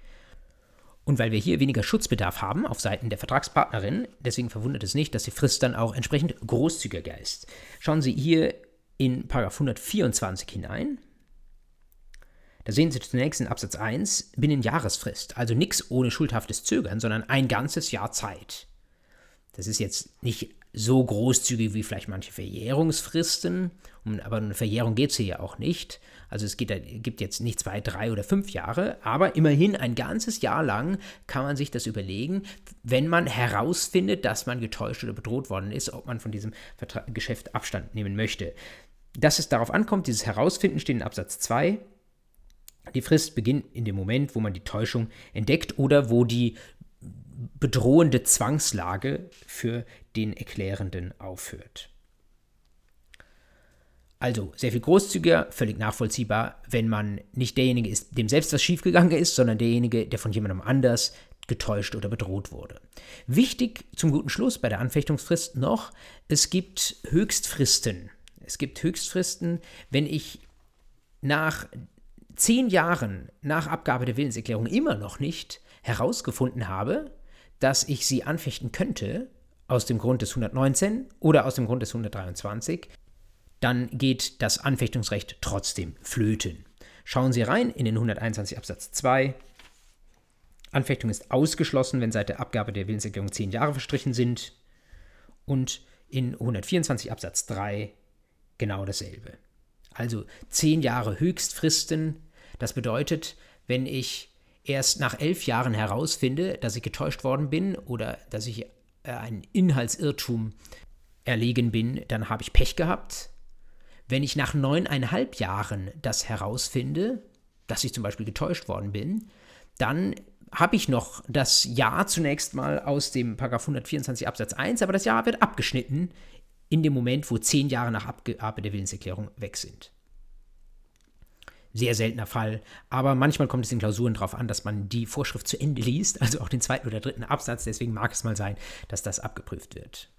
A: Und weil wir hier weniger Schutzbedarf haben auf Seiten der Vertragspartnerin, deswegen verwundert es nicht, dass die Frist dann auch entsprechend großzügiger ist. Schauen Sie hier in 124 hinein. Da sehen Sie zunächst in Absatz 1 binnen Jahresfrist, also nichts ohne schuldhaftes Zögern, sondern ein ganzes Jahr Zeit. Das ist jetzt nicht so großzügig wie vielleicht manche Verjährungsfristen, aber eine Verjährung geht es hier ja auch nicht. Also es geht, gibt jetzt nicht zwei, drei oder fünf Jahre, aber immerhin ein ganzes Jahr lang kann man sich das überlegen, wenn man herausfindet, dass man getäuscht oder bedroht worden ist, ob man von diesem Vertra Geschäft Abstand nehmen möchte. Dass es darauf ankommt, dieses Herausfinden steht in Absatz 2. Die Frist beginnt in dem Moment, wo man die Täuschung entdeckt oder wo die bedrohende Zwangslage für den Erklärenden aufhört. Also sehr viel großzügiger, völlig nachvollziehbar, wenn man nicht derjenige ist, dem selbst was schiefgegangen ist, sondern derjenige, der von jemandem anders getäuscht oder bedroht wurde. Wichtig zum guten Schluss bei der Anfechtungsfrist noch, es gibt Höchstfristen. Es gibt Höchstfristen, wenn ich nach zehn Jahren nach Abgabe der Willenserklärung immer noch nicht herausgefunden habe, dass ich sie anfechten könnte, aus dem Grund des 119 oder aus dem Grund des 123, dann geht das Anfechtungsrecht trotzdem flöten. Schauen Sie rein in den 121 Absatz 2. Anfechtung ist ausgeschlossen, wenn seit der Abgabe der Willenserklärung zehn Jahre verstrichen sind. Und in 124 Absatz 3 genau dasselbe. Also zehn Jahre Höchstfristen. Das bedeutet, wenn ich erst nach elf Jahren herausfinde, dass ich getäuscht worden bin oder dass ich äh, einen Inhaltsirrtum erlegen bin, dann habe ich Pech gehabt. Wenn ich nach neuneinhalb Jahren das herausfinde, dass ich zum Beispiel getäuscht worden bin, dann habe ich noch das Jahr zunächst mal aus dem 124 Absatz 1, aber das Jahr wird abgeschnitten in dem Moment, wo zehn Jahre nach Abgabe der Willenserklärung weg sind. Sehr seltener Fall, aber manchmal kommt es in Klausuren darauf an, dass man die Vorschrift zu Ende liest, also auch den zweiten oder dritten Absatz, deswegen mag es mal sein, dass das abgeprüft wird.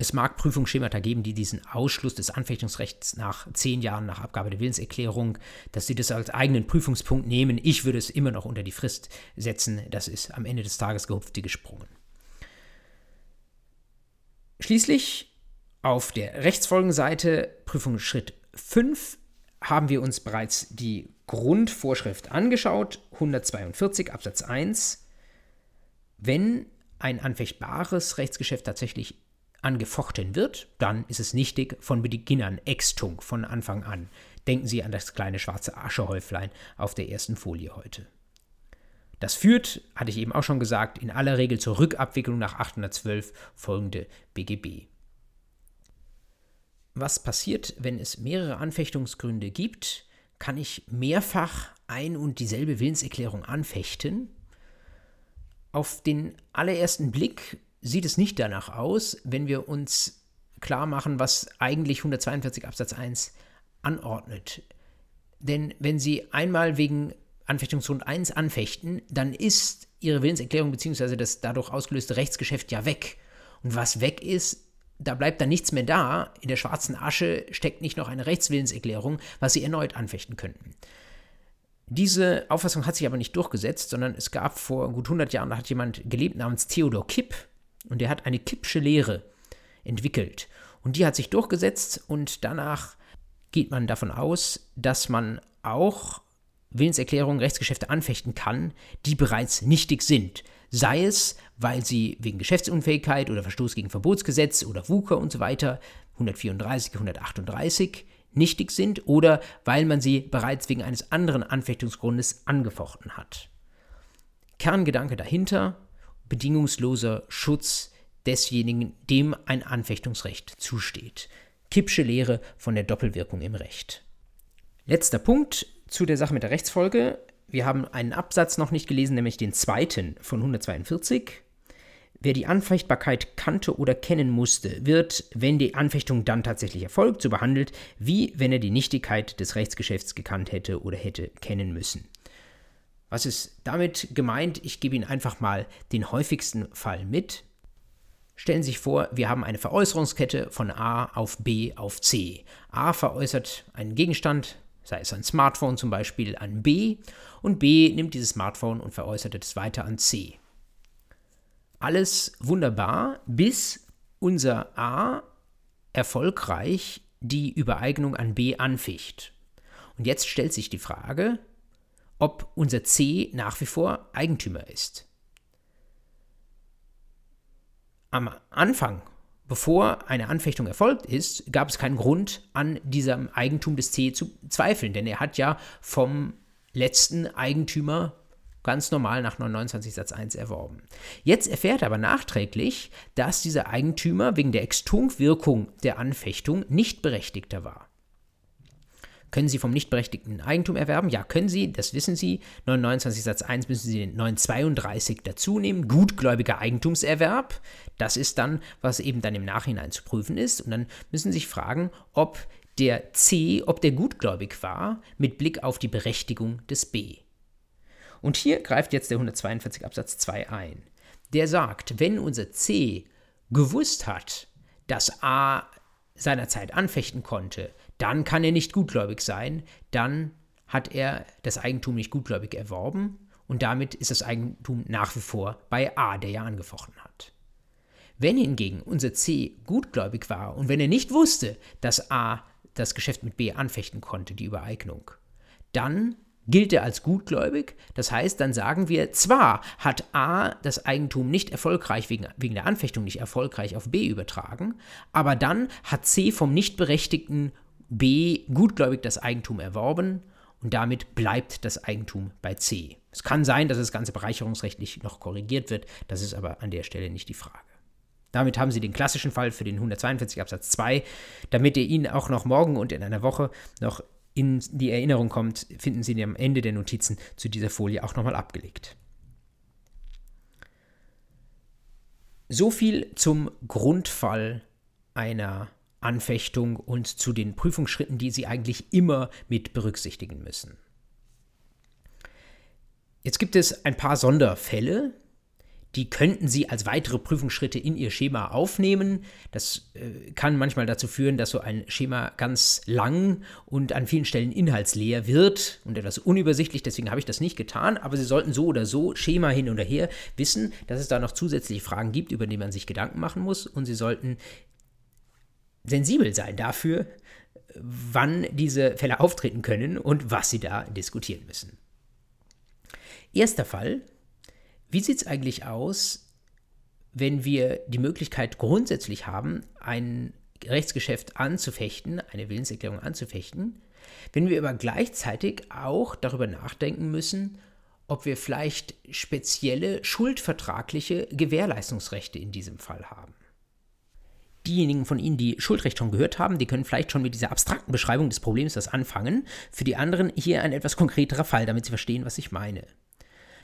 A: Es mag Prüfungsschemata geben, die diesen Ausschluss des Anfechtungsrechts nach zehn Jahren nach Abgabe der Willenserklärung, dass sie das als eigenen Prüfungspunkt nehmen. Ich würde es immer noch unter die Frist setzen. Das ist am Ende des Tages gehupft wie gesprungen. Schließlich auf der Rechtsfolgenseite, Prüfungsschritt 5, haben wir uns bereits die Grundvorschrift angeschaut, 142 Absatz 1. Wenn ein anfechtbares Rechtsgeschäft tatsächlich angefochten wird, dann ist es nichtig von Beginnern Extung von Anfang an. Denken Sie an das kleine schwarze Aschehäuflein auf der ersten Folie heute. Das führt, hatte ich eben auch schon gesagt, in aller Regel zur Rückabwicklung nach 812 folgende BGB. Was passiert, wenn es mehrere Anfechtungsgründe gibt? Kann ich mehrfach ein und dieselbe Willenserklärung anfechten? Auf den allerersten Blick sieht es nicht danach aus, wenn wir uns klar machen, was eigentlich 142 Absatz 1 anordnet. Denn wenn Sie einmal wegen Anfechtungsgrund 1 anfechten, dann ist Ihre Willenserklärung bzw. das dadurch ausgelöste Rechtsgeschäft ja weg. Und was weg ist, da bleibt dann nichts mehr da. In der schwarzen Asche steckt nicht noch eine Rechtswillenserklärung, was Sie erneut anfechten könnten. Diese Auffassung hat sich aber nicht durchgesetzt, sondern es gab vor gut 100 Jahren, da hat jemand gelebt namens Theodor Kipp, und er hat eine Kippsche Lehre entwickelt. Und die hat sich durchgesetzt und danach geht man davon aus, dass man auch Willenserklärungen, Rechtsgeschäfte anfechten kann, die bereits nichtig sind. Sei es, weil sie wegen Geschäftsunfähigkeit oder Verstoß gegen Verbotsgesetz oder WUKA und so weiter 134, 138 nichtig sind oder weil man sie bereits wegen eines anderen Anfechtungsgrundes angefochten hat. Kerngedanke dahinter, bedingungsloser Schutz desjenigen, dem ein Anfechtungsrecht zusteht. Kippsche Lehre von der Doppelwirkung im Recht. Letzter Punkt zu der Sache mit der Rechtsfolge. Wir haben einen Absatz noch nicht gelesen, nämlich den zweiten von 142. Wer die Anfechtbarkeit kannte oder kennen musste, wird, wenn die Anfechtung dann tatsächlich erfolgt, so behandelt, wie wenn er die Nichtigkeit des Rechtsgeschäfts gekannt hätte oder hätte kennen müssen. Was ist damit gemeint? Ich gebe Ihnen einfach mal den häufigsten Fall mit. Stellen Sie sich vor, wir haben eine Veräußerungskette von A auf B auf C. A veräußert einen Gegenstand, sei es ein Smartphone zum Beispiel, an B und B nimmt dieses Smartphone und veräußert es weiter an C. Alles wunderbar, bis unser A erfolgreich die Übereignung an B anficht. Und jetzt stellt sich die Frage, ob unser C nach wie vor Eigentümer ist. Am Anfang bevor eine Anfechtung erfolgt ist, gab es keinen Grund, an diesem Eigentum des C zu zweifeln, denn er hat ja vom letzten Eigentümer ganz normal nach 929 Satz 1 erworben. Jetzt erfährt er aber nachträglich, dass dieser Eigentümer wegen der Extunkwirkung der Anfechtung nicht berechtigter war. Können Sie vom nicht berechtigten Eigentum erwerben? Ja, können Sie, das wissen Sie. 929 Satz 1 müssen Sie den 932 dazu nehmen. Gutgläubiger Eigentumserwerb. Das ist dann, was eben dann im Nachhinein zu prüfen ist. Und dann müssen Sie sich fragen, ob der C, ob der gutgläubig war, mit Blick auf die Berechtigung des B. Und hier greift jetzt der 142 Absatz 2 ein. Der sagt, wenn unser C gewusst hat, dass A seinerzeit anfechten konnte, dann kann er nicht gutgläubig sein, dann hat er das Eigentum nicht gutgläubig erworben und damit ist das Eigentum nach wie vor bei A, der ja angefochten hat. Wenn hingegen unser C gutgläubig war und wenn er nicht wusste, dass A das Geschäft mit B anfechten konnte, die Übereignung, dann gilt er als gutgläubig. Das heißt, dann sagen wir, zwar hat A das Eigentum nicht erfolgreich wegen, wegen der Anfechtung nicht erfolgreich auf B übertragen, aber dann hat C vom nicht berechtigten B gutgläubig das Eigentum erworben und damit bleibt das Eigentum bei C. Es kann sein, dass das Ganze bereicherungsrechtlich noch korrigiert wird, das ist aber an der Stelle nicht die Frage. Damit haben Sie den klassischen Fall für den 142 Absatz 2. Damit ihr ihn auch noch morgen und in einer Woche noch in die Erinnerung kommt, finden Sie ihn am Ende der Notizen zu dieser Folie auch nochmal abgelegt. So viel zum Grundfall einer Anfechtung und zu den Prüfungsschritten, die Sie eigentlich immer mit berücksichtigen müssen. Jetzt gibt es ein paar Sonderfälle, die könnten Sie als weitere Prüfungsschritte in Ihr Schema aufnehmen. Das äh, kann manchmal dazu führen, dass so ein Schema ganz lang und an vielen Stellen inhaltsleer wird und etwas unübersichtlich. Deswegen habe ich das nicht getan. Aber Sie sollten so oder so Schema hin oder her wissen, dass es da noch zusätzliche Fragen gibt, über die man sich Gedanken machen muss. Und Sie sollten sensibel sein dafür, wann diese Fälle auftreten können und was sie da diskutieren müssen. Erster Fall. Wie sieht es eigentlich aus, wenn wir die Möglichkeit grundsätzlich haben, ein Rechtsgeschäft anzufechten, eine Willenserklärung anzufechten, wenn wir aber gleichzeitig auch darüber nachdenken müssen, ob wir vielleicht spezielle schuldvertragliche Gewährleistungsrechte in diesem Fall haben diejenigen von Ihnen, die Schuldrecht schon gehört haben, die können vielleicht schon mit dieser abstrakten Beschreibung des Problems das anfangen. Für die anderen hier ein etwas konkreterer Fall, damit Sie verstehen, was ich meine.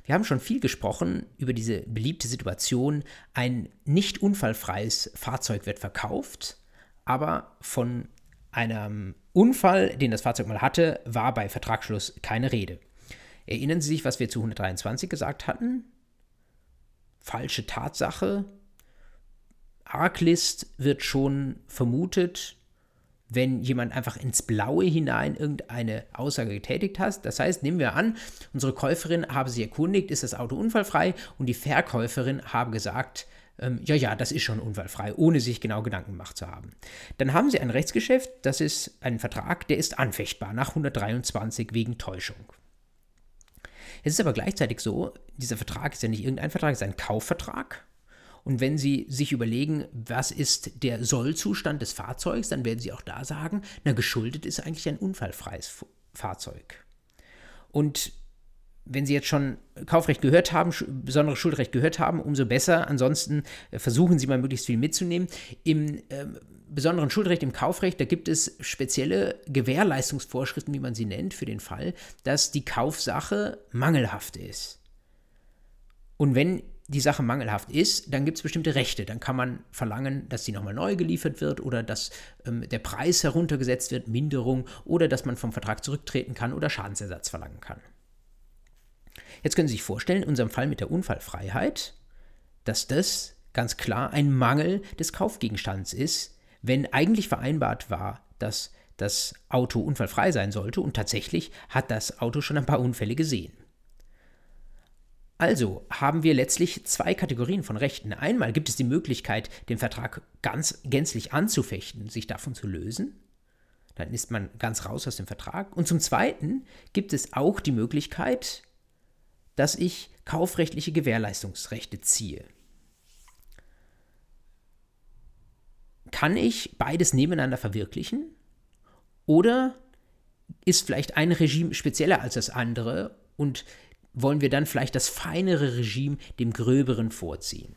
A: Wir haben schon viel gesprochen über diese beliebte Situation, ein nicht unfallfreies Fahrzeug wird verkauft, aber von einem Unfall, den das Fahrzeug mal hatte, war bei Vertragsschluss keine Rede. Erinnern Sie sich, was wir zu 123 gesagt hatten? Falsche Tatsache, Arglist wird schon vermutet, wenn jemand einfach ins Blaue hinein irgendeine Aussage getätigt hat. Das heißt, nehmen wir an, unsere Käuferin habe sich erkundigt, ist das Auto unfallfrei und die Verkäuferin habe gesagt, ähm, ja, ja, das ist schon unfallfrei, ohne sich genau Gedanken gemacht zu haben. Dann haben Sie ein Rechtsgeschäft, das ist ein Vertrag, der ist anfechtbar nach 123 wegen Täuschung. Es ist aber gleichzeitig so, dieser Vertrag ist ja nicht irgendein Vertrag, es ist ein Kaufvertrag und wenn Sie sich überlegen, was ist der Sollzustand des Fahrzeugs, dann werden Sie auch da sagen, na, geschuldet ist eigentlich ein unfallfreies Fahrzeug. Und wenn Sie jetzt schon Kaufrecht gehört haben, besonderes Schuldrecht gehört haben, umso besser. Ansonsten äh, versuchen Sie mal möglichst viel mitzunehmen. Im äh, besonderen Schuldrecht, im Kaufrecht, da gibt es spezielle Gewährleistungsvorschriften, wie man sie nennt, für den Fall, dass die Kaufsache mangelhaft ist. Und wenn die Sache mangelhaft ist, dann gibt es bestimmte Rechte. Dann kann man verlangen, dass sie nochmal neu geliefert wird oder dass ähm, der Preis heruntergesetzt wird, Minderung oder dass man vom Vertrag zurücktreten kann oder Schadensersatz verlangen kann. Jetzt können Sie sich vorstellen, in unserem Fall mit der Unfallfreiheit, dass das ganz klar ein Mangel des Kaufgegenstands ist, wenn eigentlich vereinbart war, dass das Auto unfallfrei sein sollte und tatsächlich hat das Auto schon ein paar Unfälle gesehen. Also haben wir letztlich zwei Kategorien von Rechten. Einmal gibt es die Möglichkeit, den Vertrag ganz gänzlich anzufechten, sich davon zu lösen. Dann ist man ganz raus aus dem Vertrag. Und zum Zweiten gibt es auch die Möglichkeit, dass ich kaufrechtliche Gewährleistungsrechte ziehe. kann ich beides nebeneinander verwirklichen? Oder ist vielleicht ein Regime spezieller als das andere und wollen wir dann vielleicht das feinere Regime dem gröberen vorziehen?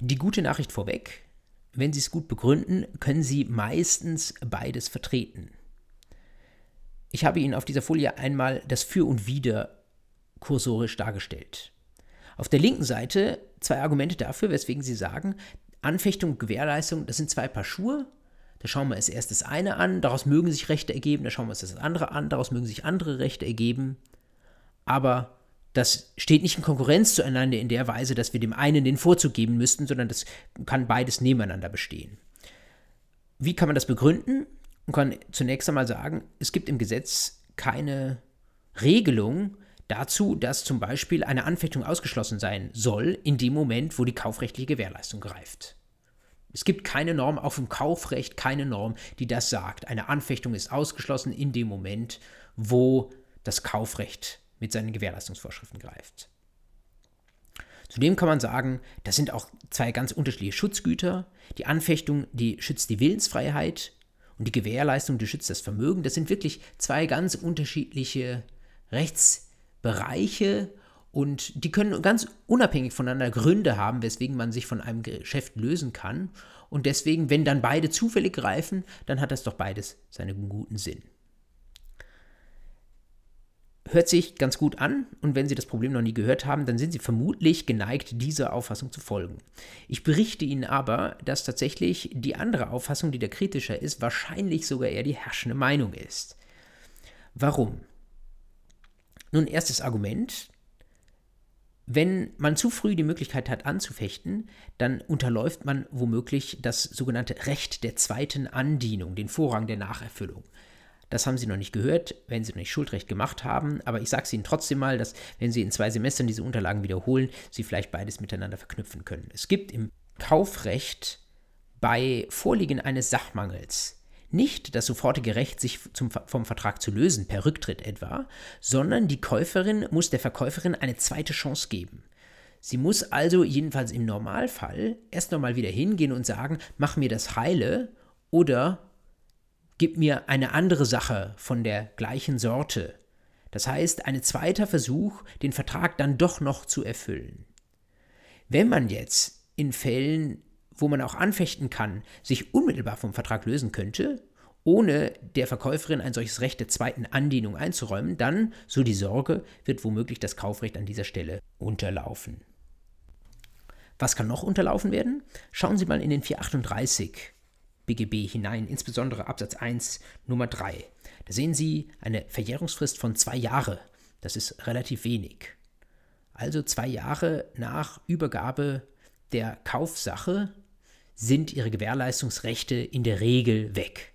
A: Die gute Nachricht vorweg, wenn Sie es gut begründen, können Sie meistens beides vertreten. Ich habe Ihnen auf dieser Folie einmal das Für und Wider kursorisch dargestellt. Auf der linken Seite zwei Argumente dafür, weswegen Sie sagen, Anfechtung und Gewährleistung, das sind zwei Paar Schuhe. Da schauen wir uns erst das eine an, daraus mögen sich Rechte ergeben, da schauen wir uns das andere an, daraus mögen sich andere Rechte ergeben. Aber das steht nicht in Konkurrenz zueinander in der Weise, dass wir dem einen den Vorzug geben müssten, sondern das kann beides nebeneinander bestehen. Wie kann man das begründen? Man kann zunächst einmal sagen, es gibt im Gesetz keine Regelung dazu, dass zum Beispiel eine Anfechtung ausgeschlossen sein soll in dem Moment, wo die kaufrechtliche Gewährleistung greift. Es gibt keine Norm, auch im Kaufrecht keine Norm, die das sagt. Eine Anfechtung ist ausgeschlossen in dem Moment, wo das Kaufrecht mit seinen Gewährleistungsvorschriften greift. Zudem kann man sagen, das sind auch zwei ganz unterschiedliche Schutzgüter. Die Anfechtung, die schützt die Willensfreiheit und die Gewährleistung, die schützt das Vermögen. Das sind wirklich zwei ganz unterschiedliche Rechtsbereiche und die können ganz unabhängig voneinander Gründe haben, weswegen man sich von einem Geschäft lösen kann. Und deswegen, wenn dann beide zufällig greifen, dann hat das doch beides seinen guten Sinn. Hört sich ganz gut an und wenn Sie das Problem noch nie gehört haben, dann sind Sie vermutlich geneigt, dieser Auffassung zu folgen. Ich berichte Ihnen aber, dass tatsächlich die andere Auffassung, die da kritischer ist, wahrscheinlich sogar eher die herrschende Meinung ist. Warum? Nun, erstes Argument. Wenn man zu früh die Möglichkeit hat anzufechten, dann unterläuft man womöglich das sogenannte Recht der zweiten Andienung, den Vorrang der Nacherfüllung. Das haben Sie noch nicht gehört, wenn Sie noch nicht Schuldrecht gemacht haben. Aber ich sage es Ihnen trotzdem mal, dass, wenn Sie in zwei Semestern diese Unterlagen wiederholen, Sie vielleicht beides miteinander verknüpfen können. Es gibt im Kaufrecht bei Vorliegen eines Sachmangels nicht das sofortige Recht, sich zum, vom Vertrag zu lösen, per Rücktritt etwa, sondern die Käuferin muss der Verkäuferin eine zweite Chance geben. Sie muss also jedenfalls im Normalfall erst nochmal wieder hingehen und sagen, mach mir das heile oder gib mir eine andere Sache von der gleichen Sorte. Das heißt, ein zweiter Versuch, den Vertrag dann doch noch zu erfüllen. Wenn man jetzt in Fällen, wo man auch anfechten kann, sich unmittelbar vom Vertrag lösen könnte, ohne der Verkäuferin ein solches Recht der zweiten Andienung einzuräumen, dann, so die Sorge, wird womöglich das Kaufrecht an dieser Stelle unterlaufen. Was kann noch unterlaufen werden? Schauen Sie mal in den 438 BGB hinein, insbesondere Absatz 1 Nummer 3. Da sehen Sie eine Verjährungsfrist von zwei Jahre. Das ist relativ wenig. Also zwei Jahre nach Übergabe der Kaufsache sind Ihre Gewährleistungsrechte in der Regel weg.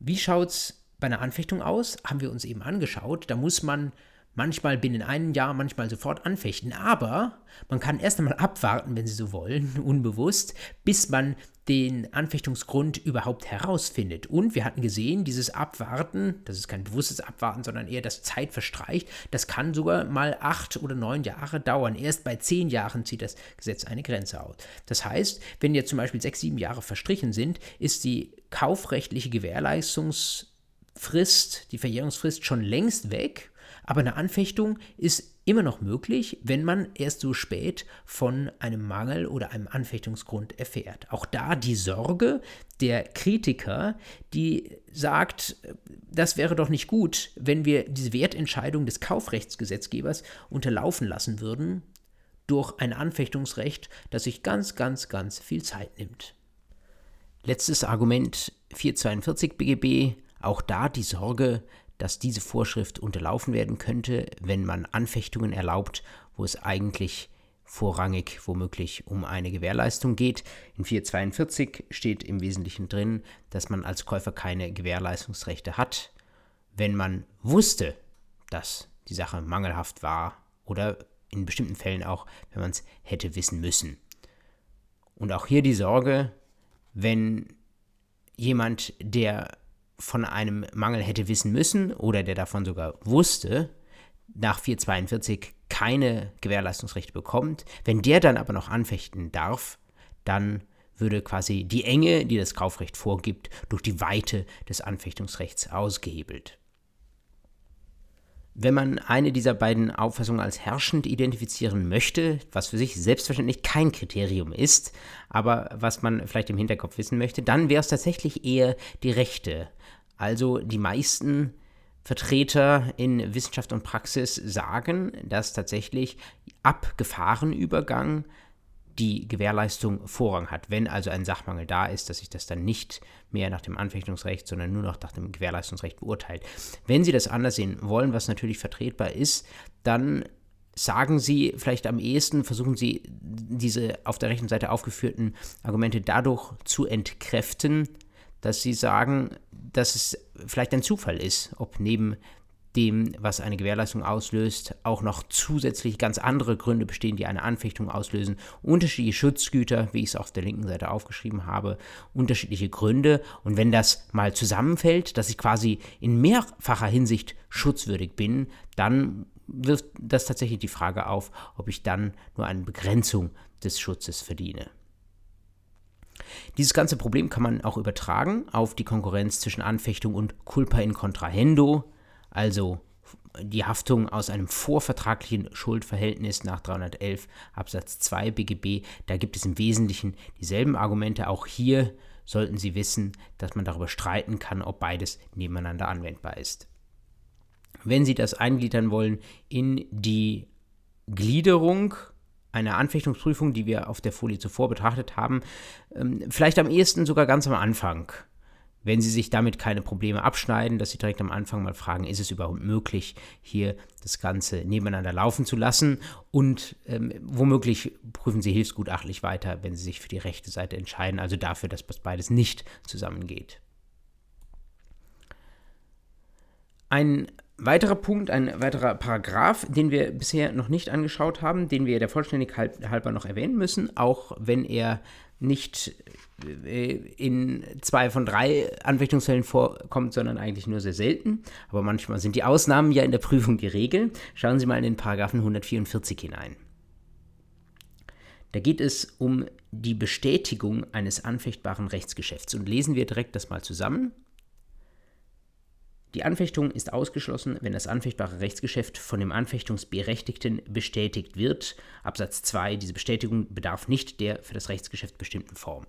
A: Wie schaut es bei einer Anfechtung aus? Haben wir uns eben angeschaut. Da muss man manchmal binnen einem Jahr, manchmal sofort anfechten. Aber man kann erst einmal abwarten, wenn Sie so wollen, unbewusst, bis man den Anfechtungsgrund überhaupt herausfindet. Und wir hatten gesehen, dieses Abwarten, das ist kein bewusstes Abwarten, sondern eher das Zeit verstreicht, das kann sogar mal acht oder neun Jahre dauern. Erst bei zehn Jahren zieht das Gesetz eine Grenze aus. Das heißt, wenn jetzt zum Beispiel sechs, sieben Jahre verstrichen sind, ist die kaufrechtliche Gewährleistungsfrist, die Verjährungsfrist schon längst weg aber eine Anfechtung ist immer noch möglich, wenn man erst so spät von einem Mangel oder einem Anfechtungsgrund erfährt. Auch da die Sorge der Kritiker, die sagt, das wäre doch nicht gut, wenn wir diese Wertentscheidung des Kaufrechtsgesetzgebers unterlaufen lassen würden durch ein Anfechtungsrecht, das sich ganz, ganz, ganz viel Zeit nimmt. Letztes Argument 442 BGB, auch da die Sorge, dass diese Vorschrift unterlaufen werden könnte, wenn man Anfechtungen erlaubt, wo es eigentlich vorrangig womöglich um eine Gewährleistung geht. In 442 steht im Wesentlichen drin, dass man als Käufer keine Gewährleistungsrechte hat, wenn man wusste, dass die Sache mangelhaft war oder in bestimmten Fällen auch, wenn man es hätte wissen müssen. Und auch hier die Sorge, wenn jemand, der von einem Mangel hätte wissen müssen oder der davon sogar wusste, nach 442 keine Gewährleistungsrechte bekommt, wenn der dann aber noch anfechten darf, dann würde quasi die Enge, die das Kaufrecht vorgibt, durch die Weite des Anfechtungsrechts ausgehebelt. Wenn man eine dieser beiden Auffassungen als herrschend identifizieren möchte, was für sich selbstverständlich kein Kriterium ist, aber was man vielleicht im Hinterkopf wissen möchte, dann wäre es tatsächlich eher die rechte. Also die meisten Vertreter in Wissenschaft und Praxis sagen, dass tatsächlich ab Gefahrenübergang die Gewährleistung Vorrang hat. Wenn also ein Sachmangel da ist, dass sich das dann nicht mehr nach dem Anfechtungsrecht, sondern nur noch nach dem Gewährleistungsrecht beurteilt. Wenn Sie das anders sehen wollen, was natürlich vertretbar ist, dann sagen Sie vielleicht am ehesten, versuchen Sie diese auf der rechten Seite aufgeführten Argumente dadurch zu entkräften, dass Sie sagen, dass es vielleicht ein Zufall ist, ob neben dem, was eine Gewährleistung auslöst, auch noch zusätzlich ganz andere Gründe bestehen, die eine Anfechtung auslösen. Unterschiedliche Schutzgüter, wie ich es auf der linken Seite aufgeschrieben habe, unterschiedliche Gründe. Und wenn das mal zusammenfällt, dass ich quasi in mehrfacher Hinsicht schutzwürdig bin, dann wirft das tatsächlich die Frage auf, ob ich dann nur eine Begrenzung des Schutzes verdiene. Dieses ganze Problem kann man auch übertragen auf die Konkurrenz zwischen Anfechtung und Culpa in Contrahendo also die Haftung aus einem vorvertraglichen Schuldverhältnis nach 311 Absatz 2 BGB. Da gibt es im Wesentlichen dieselben Argumente. Auch hier sollten Sie wissen, dass man darüber streiten kann, ob beides nebeneinander anwendbar ist. Wenn Sie das eingliedern wollen in die Gliederung einer Anfechtungsprüfung, die wir auf der Folie zuvor betrachtet haben, ähm, vielleicht am ehesten sogar ganz am Anfang wenn Sie sich damit keine Probleme abschneiden, dass Sie direkt am Anfang mal fragen, ist es überhaupt möglich, hier das Ganze nebeneinander laufen zu lassen und ähm, womöglich prüfen Sie hilfsgutachtlich weiter, wenn Sie sich für die rechte Seite entscheiden, also dafür, dass beides nicht zusammengeht. Ein weiterer Punkt, ein weiterer Paragraph, den wir bisher noch nicht angeschaut haben, den wir der Vollständigkeit halber noch erwähnen müssen, auch wenn er nicht äh, in zwei von drei Anfechtungsfällen vorkommt, sondern eigentlich nur sehr selten. Aber manchmal sind die Ausnahmen ja in der Prüfung die Regel. Schauen Sie mal in den Paragraphen 144 hinein. Da geht es um die Bestätigung eines anfechtbaren Rechtsgeschäfts. Und lesen wir direkt das mal zusammen. Die Anfechtung ist ausgeschlossen, wenn das anfechtbare Rechtsgeschäft von dem Anfechtungsberechtigten bestätigt wird. Absatz 2. Diese Bestätigung bedarf nicht der für das Rechtsgeschäft bestimmten Form.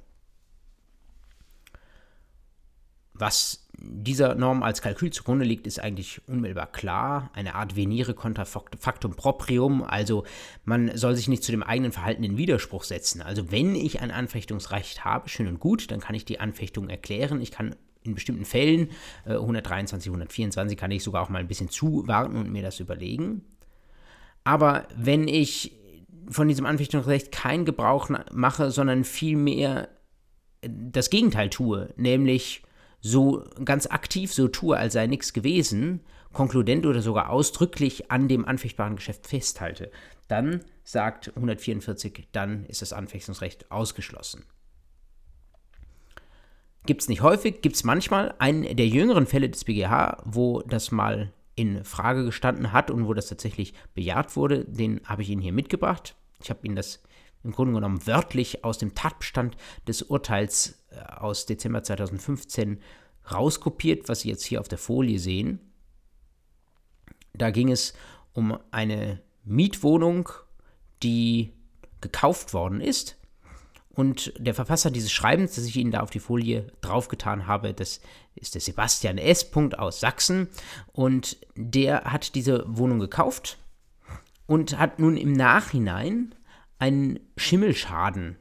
A: Was dieser Norm als Kalkül zugrunde liegt, ist eigentlich unmittelbar klar. Eine Art Venire contra factum proprium. Also man soll sich nicht zu dem eigenen Verhalten in Widerspruch setzen. Also wenn ich ein Anfechtungsrecht habe, schön und gut, dann kann ich die Anfechtung erklären. Ich kann in bestimmten Fällen, äh, 123, 124, kann ich sogar auch mal ein bisschen zuwarten und mir das überlegen. Aber wenn ich von diesem Anfechtungsrecht keinen Gebrauch mache, sondern vielmehr das Gegenteil tue, nämlich so ganz aktiv so tue, als sei nichts gewesen, konkludent oder sogar ausdrücklich an dem anfechtbaren Geschäft festhalte, dann sagt 144, dann ist das Anfechtungsrecht ausgeschlossen. Gibt es nicht häufig, gibt es manchmal. Einen der jüngeren Fälle des BGH, wo das mal in Frage gestanden hat und wo das tatsächlich bejaht wurde, den habe ich Ihnen hier mitgebracht. Ich habe Ihnen das im Grunde genommen wörtlich aus dem Tatbestand des Urteils äh, aus Dezember 2015 rauskopiert, was Sie jetzt hier auf der Folie sehen. Da ging es um eine Mietwohnung, die gekauft worden ist und der Verfasser dieses Schreibens, das ich Ihnen da auf die Folie draufgetan habe, das ist der Sebastian S. aus Sachsen. Und der hat diese Wohnung gekauft und hat nun im Nachhinein einen Schimmelschaden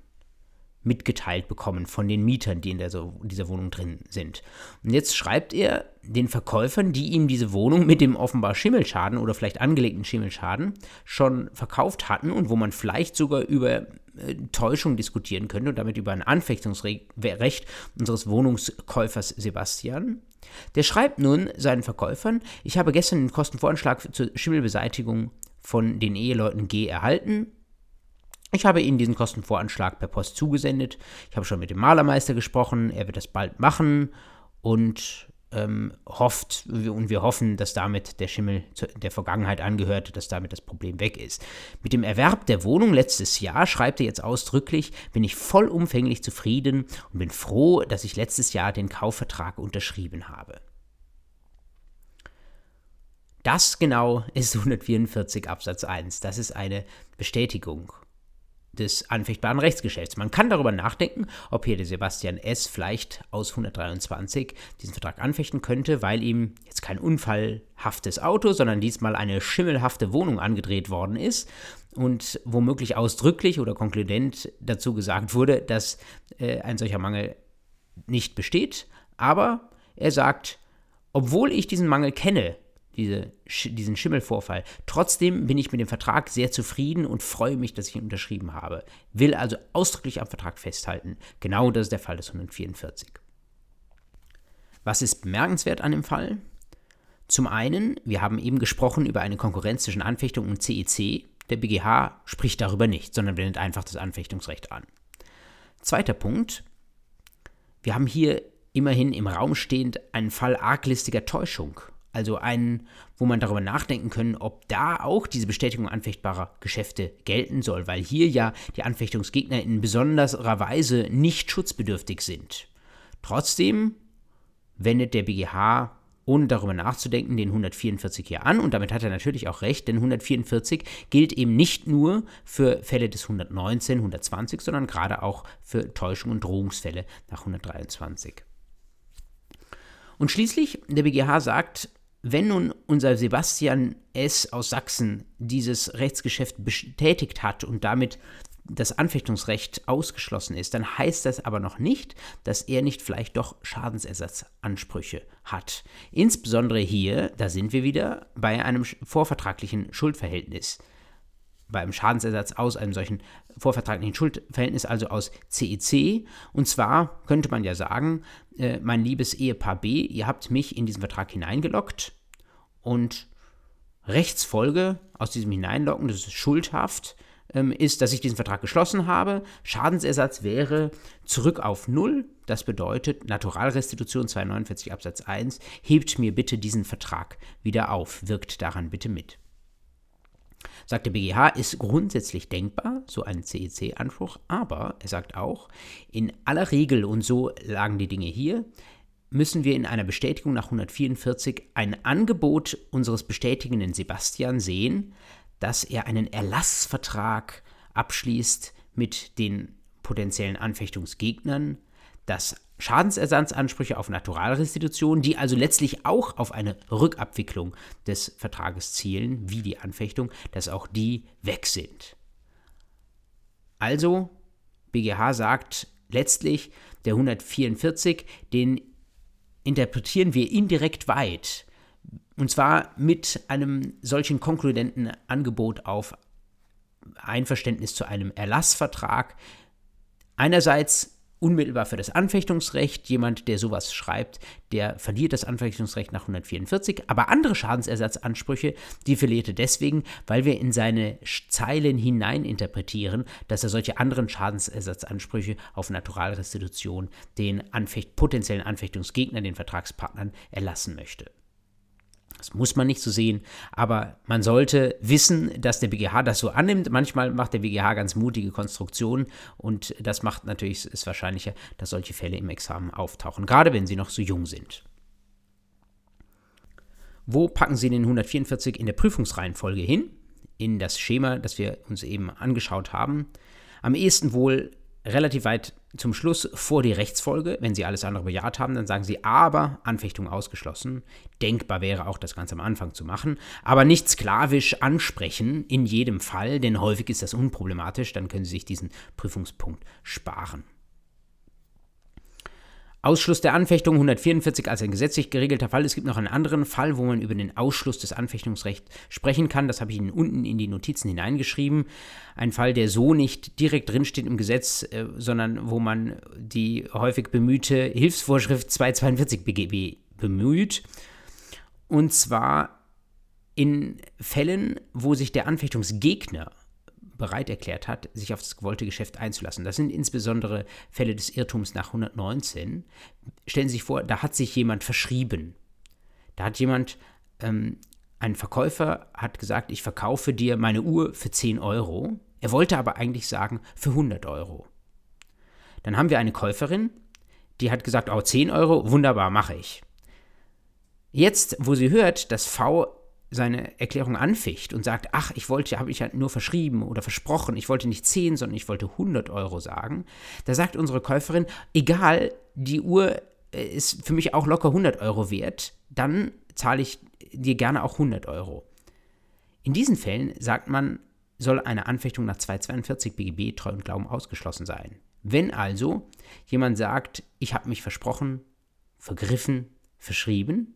A: mitgeteilt bekommen von den Mietern, die in der, dieser Wohnung drin sind. Und jetzt schreibt er den Verkäufern, die ihm diese Wohnung mit dem offenbar Schimmelschaden oder vielleicht angelegten Schimmelschaden schon verkauft hatten und wo man vielleicht sogar über äh, Täuschung diskutieren könnte und damit über ein Anfechtungsrecht unseres Wohnungskäufers Sebastian. Der schreibt nun seinen Verkäufern, ich habe gestern den Kostenvoranschlag zur Schimmelbeseitigung von den Eheleuten G erhalten. Ich habe Ihnen diesen Kostenvoranschlag per Post zugesendet. Ich habe schon mit dem Malermeister gesprochen, er wird das bald machen und ähm, hofft und wir hoffen, dass damit der Schimmel der Vergangenheit angehört, dass damit das Problem weg ist. Mit dem Erwerb der Wohnung letztes Jahr, schreibt er jetzt ausdrücklich, bin ich vollumfänglich zufrieden und bin froh, dass ich letztes Jahr den Kaufvertrag unterschrieben habe. Das genau ist 144 Absatz 1. Das ist eine Bestätigung des anfechtbaren Rechtsgeschäfts. Man kann darüber nachdenken, ob hier der Sebastian S. vielleicht aus 123 diesen Vertrag anfechten könnte, weil ihm jetzt kein unfallhaftes Auto, sondern diesmal eine schimmelhafte Wohnung angedreht worden ist und womöglich ausdrücklich oder konkludent dazu gesagt wurde, dass äh, ein solcher Mangel nicht besteht. Aber er sagt, obwohl ich diesen Mangel kenne, diese, diesen Schimmelvorfall. Trotzdem bin ich mit dem Vertrag sehr zufrieden und freue mich, dass ich ihn unterschrieben habe. Will also ausdrücklich am Vertrag festhalten. Genau das ist der Fall des 144. Was ist bemerkenswert an dem Fall? Zum einen, wir haben eben gesprochen über eine Konkurrenz zwischen Anfechtung und CEC. Der BGH spricht darüber nicht, sondern wendet einfach das Anfechtungsrecht an. Zweiter Punkt, wir haben hier immerhin im Raum stehend einen Fall arglistiger Täuschung also einen, wo man darüber nachdenken können, ob da auch diese Bestätigung anfechtbarer Geschäfte gelten soll, weil hier ja die Anfechtungsgegner in besonderer Weise nicht schutzbedürftig sind. Trotzdem wendet der BGH ohne darüber nachzudenken, den 144 hier an. Und damit hat er natürlich auch recht, denn 144 gilt eben nicht nur für Fälle des 119, 120, sondern gerade auch für Täuschung und Drohungsfälle nach 123. Und schließlich, der BGH sagt, wenn nun unser Sebastian S. aus Sachsen dieses Rechtsgeschäft bestätigt hat und damit das Anfechtungsrecht ausgeschlossen ist, dann heißt das aber noch nicht, dass er nicht vielleicht doch Schadensersatzansprüche hat. Insbesondere hier, da sind wir wieder bei einem vorvertraglichen Schuldverhältnis. Beim Schadensersatz aus einem solchen vorvertraglichen Schuldverhältnis, also aus CEC. Und zwar könnte man ja sagen, äh, mein liebes Ehepaar B, ihr habt mich in diesen Vertrag hineingelockt und Rechtsfolge aus diesem Hineinlocken, das ist schuldhaft, ähm, ist, dass ich diesen Vertrag geschlossen habe. Schadensersatz wäre zurück auf Null. Das bedeutet, Naturalrestitution 249 Absatz 1, hebt mir bitte diesen Vertrag wieder auf, wirkt daran bitte mit. Sagt der BGH, ist grundsätzlich denkbar, so ein CEC-Anspruch, aber er sagt auch, in aller Regel, und so lagen die Dinge hier, müssen wir in einer Bestätigung nach 144 ein Angebot unseres bestätigenden Sebastian sehen, dass er einen Erlassvertrag abschließt mit den potenziellen Anfechtungsgegnern, dass Schadensersatzansprüche auf Naturalrestitution, die also letztlich auch auf eine Rückabwicklung des Vertrages zielen, wie die Anfechtung, dass auch die weg sind. Also, BGH sagt letztlich, der 144, den interpretieren wir indirekt weit. Und zwar mit einem solchen konkludenten Angebot auf Einverständnis zu einem Erlassvertrag. Einerseits unmittelbar für das Anfechtungsrecht. Jemand, der sowas schreibt, der verliert das Anfechtungsrecht nach 144. Aber andere Schadensersatzansprüche, die verliert er deswegen, weil wir in seine Zeilen hinein interpretieren, dass er solche anderen Schadensersatzansprüche auf Naturalrestitution den Anfecht, potenziellen Anfechtungsgegnern, den Vertragspartnern, erlassen möchte. Das muss man nicht so sehen, aber man sollte wissen, dass der BGH das so annimmt. Manchmal macht der BGH ganz mutige Konstruktionen und das macht natürlich es wahrscheinlicher, dass solche Fälle im Examen auftauchen, gerade wenn sie noch so jung sind. Wo packen Sie den 144 in der Prüfungsreihenfolge hin? In das Schema, das wir uns eben angeschaut haben. Am ehesten wohl relativ weit zum Schluss vor die Rechtsfolge. Wenn Sie alles andere bejaht haben, dann sagen Sie aber Anfechtung ausgeschlossen. Denkbar wäre auch, das Ganze am Anfang zu machen. Aber nicht sklavisch ansprechen in jedem Fall, denn häufig ist das unproblematisch. Dann können Sie sich diesen Prüfungspunkt sparen. Ausschluss der Anfechtung 144 als ein gesetzlich geregelter Fall. Es gibt noch einen anderen Fall, wo man über den Ausschluss des Anfechtungsrechts sprechen kann. Das habe ich Ihnen unten in die Notizen hineingeschrieben. Ein Fall, der so nicht direkt drinsteht im Gesetz, äh, sondern wo man die häufig bemühte Hilfsvorschrift 242 BGB bemüht. Und zwar in Fällen, wo sich der Anfechtungsgegner bereit erklärt hat, sich auf das gewollte Geschäft einzulassen. Das sind insbesondere Fälle des Irrtums nach 119. Stellen Sie sich vor, da hat sich jemand verschrieben. Da hat jemand, ähm, ein Verkäufer hat gesagt, ich verkaufe dir meine Uhr für 10 Euro. Er wollte aber eigentlich sagen, für 100 Euro. Dann haben wir eine Käuferin, die hat gesagt, oh, 10 Euro, wunderbar, mache ich. Jetzt, wo sie hört, dass V seine Erklärung anficht und sagt, ach, ich wollte, habe ich halt nur verschrieben oder versprochen, ich wollte nicht 10, sondern ich wollte 100 Euro sagen, da sagt unsere Käuferin, egal, die Uhr äh, ist für mich auch locker 100 Euro wert, dann zahle ich dir gerne auch 100 Euro. In diesen Fällen sagt man, soll eine Anfechtung nach 242 BGB Treu und Glauben ausgeschlossen sein. Wenn also jemand sagt, ich habe mich versprochen, vergriffen, verschrieben,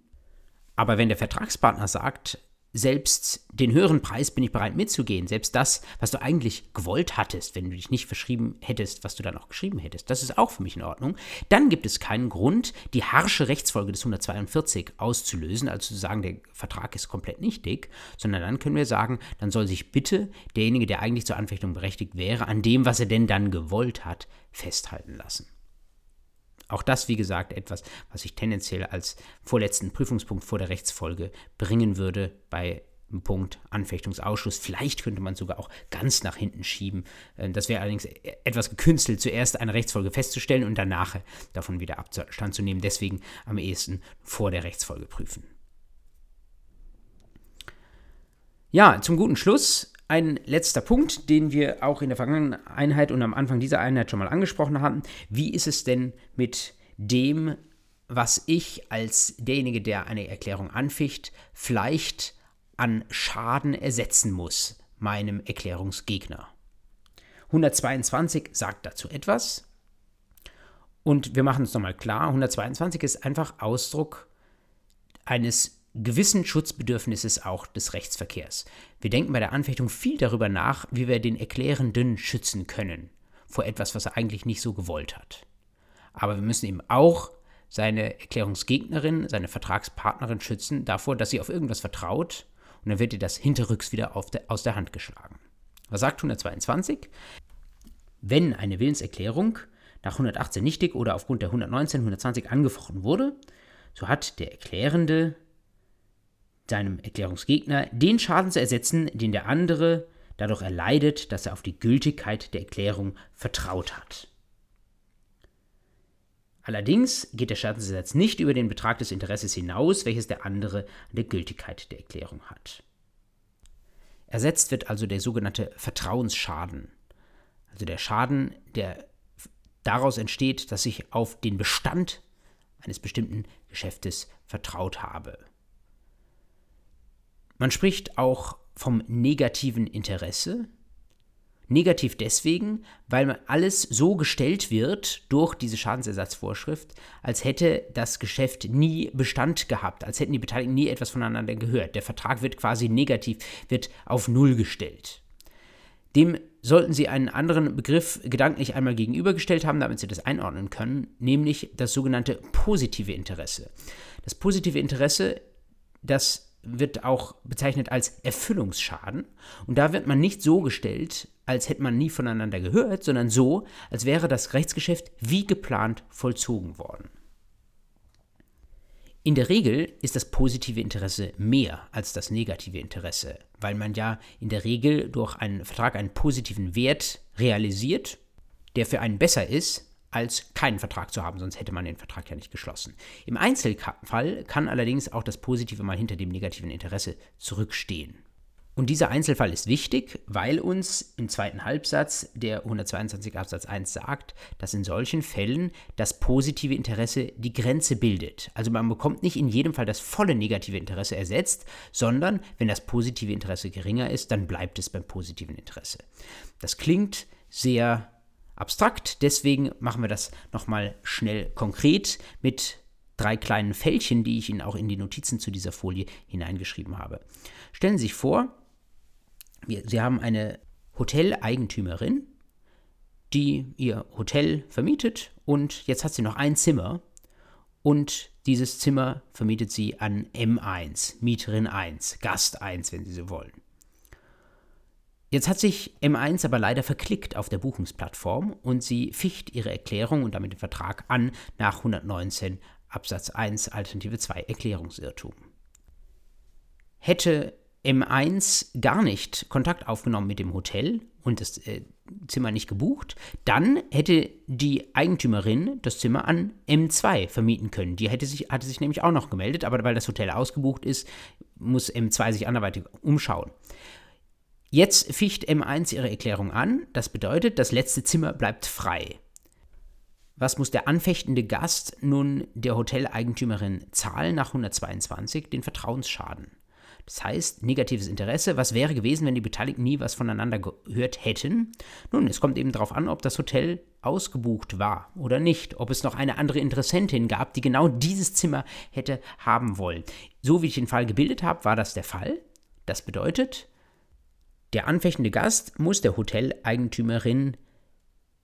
A: aber wenn der Vertragspartner sagt, selbst den höheren Preis bin ich bereit mitzugehen, selbst das, was du eigentlich gewollt hattest, wenn du dich nicht verschrieben hättest, was du dann auch geschrieben hättest, das ist auch für mich in Ordnung, dann gibt es keinen Grund, die harsche Rechtsfolge des 142 auszulösen, also zu sagen, der Vertrag ist komplett nichtig, sondern dann können wir sagen, dann soll sich bitte derjenige, der eigentlich zur Anfechtung berechtigt wäre, an dem, was er denn dann gewollt hat, festhalten lassen. Auch das, wie gesagt, etwas, was ich tendenziell als vorletzten Prüfungspunkt vor der Rechtsfolge bringen würde bei Punkt Anfechtungsausschuss. Vielleicht könnte man sogar auch ganz nach hinten schieben. Äh, das wäre allerdings etwas gekünstelt, zuerst eine Rechtsfolge festzustellen und danach davon wieder Abstand zu nehmen. Deswegen am ehesten vor der Rechtsfolge prüfen. Ja, zum guten Schluss ein letzter Punkt, den wir auch in der vergangenen Einheit und am Anfang dieser Einheit schon mal angesprochen hatten. Wie ist es denn mit dem, was ich als derjenige, der eine Erklärung anficht, vielleicht an Schaden ersetzen muss, meinem Erklärungsgegner? 122 sagt dazu etwas. Und wir machen es nochmal klar, 122 ist einfach Ausdruck eines gewissen Schutzbedürfnisses auch des Rechtsverkehrs. Wir denken bei der Anfechtung viel darüber nach, wie wir den Erklärenden schützen können vor etwas, was er eigentlich nicht so gewollt hat. Aber wir müssen eben auch seine Erklärungsgegnerin, seine Vertragspartnerin schützen davor, dass sie auf irgendwas vertraut und dann wird ihr das hinterrücks wieder der, aus der Hand geschlagen. Was sagt 122? Wenn eine Willenserklärung nach 118 nichtig oder aufgrund der 119, 120 angefochten wurde, so hat der Erklärende seinem Erklärungsgegner den Schaden zu ersetzen, den der andere dadurch erleidet, dass er auf die Gültigkeit der Erklärung vertraut hat. Allerdings geht der Schadensersatz nicht über den Betrag des Interesses hinaus, welches der andere an der Gültigkeit der Erklärung hat. Ersetzt wird also der sogenannte Vertrauensschaden, also der Schaden, der daraus entsteht, dass ich auf den Bestand eines bestimmten Geschäftes vertraut habe. Man spricht auch vom negativen Interesse. Negativ deswegen, weil alles so gestellt wird durch diese Schadensersatzvorschrift, als hätte das Geschäft nie Bestand gehabt, als hätten die Beteiligten nie etwas voneinander gehört. Der Vertrag wird quasi negativ, wird auf Null gestellt. Dem sollten Sie einen anderen Begriff gedanklich einmal gegenübergestellt haben, damit Sie das einordnen können, nämlich das sogenannte positive Interesse. Das positive Interesse, das wird auch bezeichnet als Erfüllungsschaden. Und da wird man nicht so gestellt, als hätte man nie voneinander gehört, sondern so, als wäre das Rechtsgeschäft wie geplant vollzogen worden. In der Regel ist das positive Interesse mehr als das negative Interesse, weil man ja in der Regel durch einen Vertrag einen positiven Wert realisiert, der für einen besser ist, als keinen Vertrag zu haben, sonst hätte man den Vertrag ja nicht geschlossen. Im Einzelfall kann allerdings auch das Positive mal hinter dem negativen Interesse zurückstehen. Und dieser Einzelfall ist wichtig, weil uns im zweiten Halbsatz der 122 Absatz 1 sagt, dass in solchen Fällen das positive Interesse die Grenze bildet. Also man bekommt nicht in jedem Fall das volle negative Interesse ersetzt, sondern wenn das positive Interesse geringer ist, dann bleibt es beim positiven Interesse. Das klingt sehr abstrakt, deswegen machen wir das nochmal schnell konkret mit drei kleinen Fältchen, die ich Ihnen auch in die Notizen zu dieser Folie hineingeschrieben habe. Stellen Sie sich vor, wir, Sie haben eine Hoteleigentümerin, die ihr Hotel vermietet und jetzt hat sie noch ein Zimmer und dieses Zimmer vermietet sie an M1, Mieterin 1, Gast 1, wenn Sie so wollen. Jetzt hat sich M1 aber leider verklickt auf der Buchungsplattform und sie ficht ihre Erklärung und damit den Vertrag an nach 119 Absatz 1 Alternative 2 Erklärungsirrtum. Hätte M1 gar nicht Kontakt aufgenommen mit dem Hotel und das äh, Zimmer nicht gebucht, dann hätte die Eigentümerin das Zimmer an M2 vermieten können. Die hätte sich, hatte sich nämlich auch noch gemeldet, aber weil das Hotel ausgebucht ist, muss M2 sich anderweitig umschauen. Jetzt ficht M1 ihre Erklärung an. Das bedeutet, das letzte Zimmer bleibt frei. Was muss der anfechtende Gast nun der Hoteleigentümerin zahlen nach 122? Den Vertrauensschaden. Das heißt, negatives Interesse, was wäre gewesen, wenn die Beteiligten nie was voneinander gehört hätten? Nun, es kommt eben darauf an, ob das Hotel ausgebucht war oder nicht, ob es noch eine andere Interessentin gab, die genau dieses Zimmer hätte haben wollen. So wie ich den Fall gebildet habe, war das der Fall. Das bedeutet, der anfechtende Gast muss der Hoteleigentümerin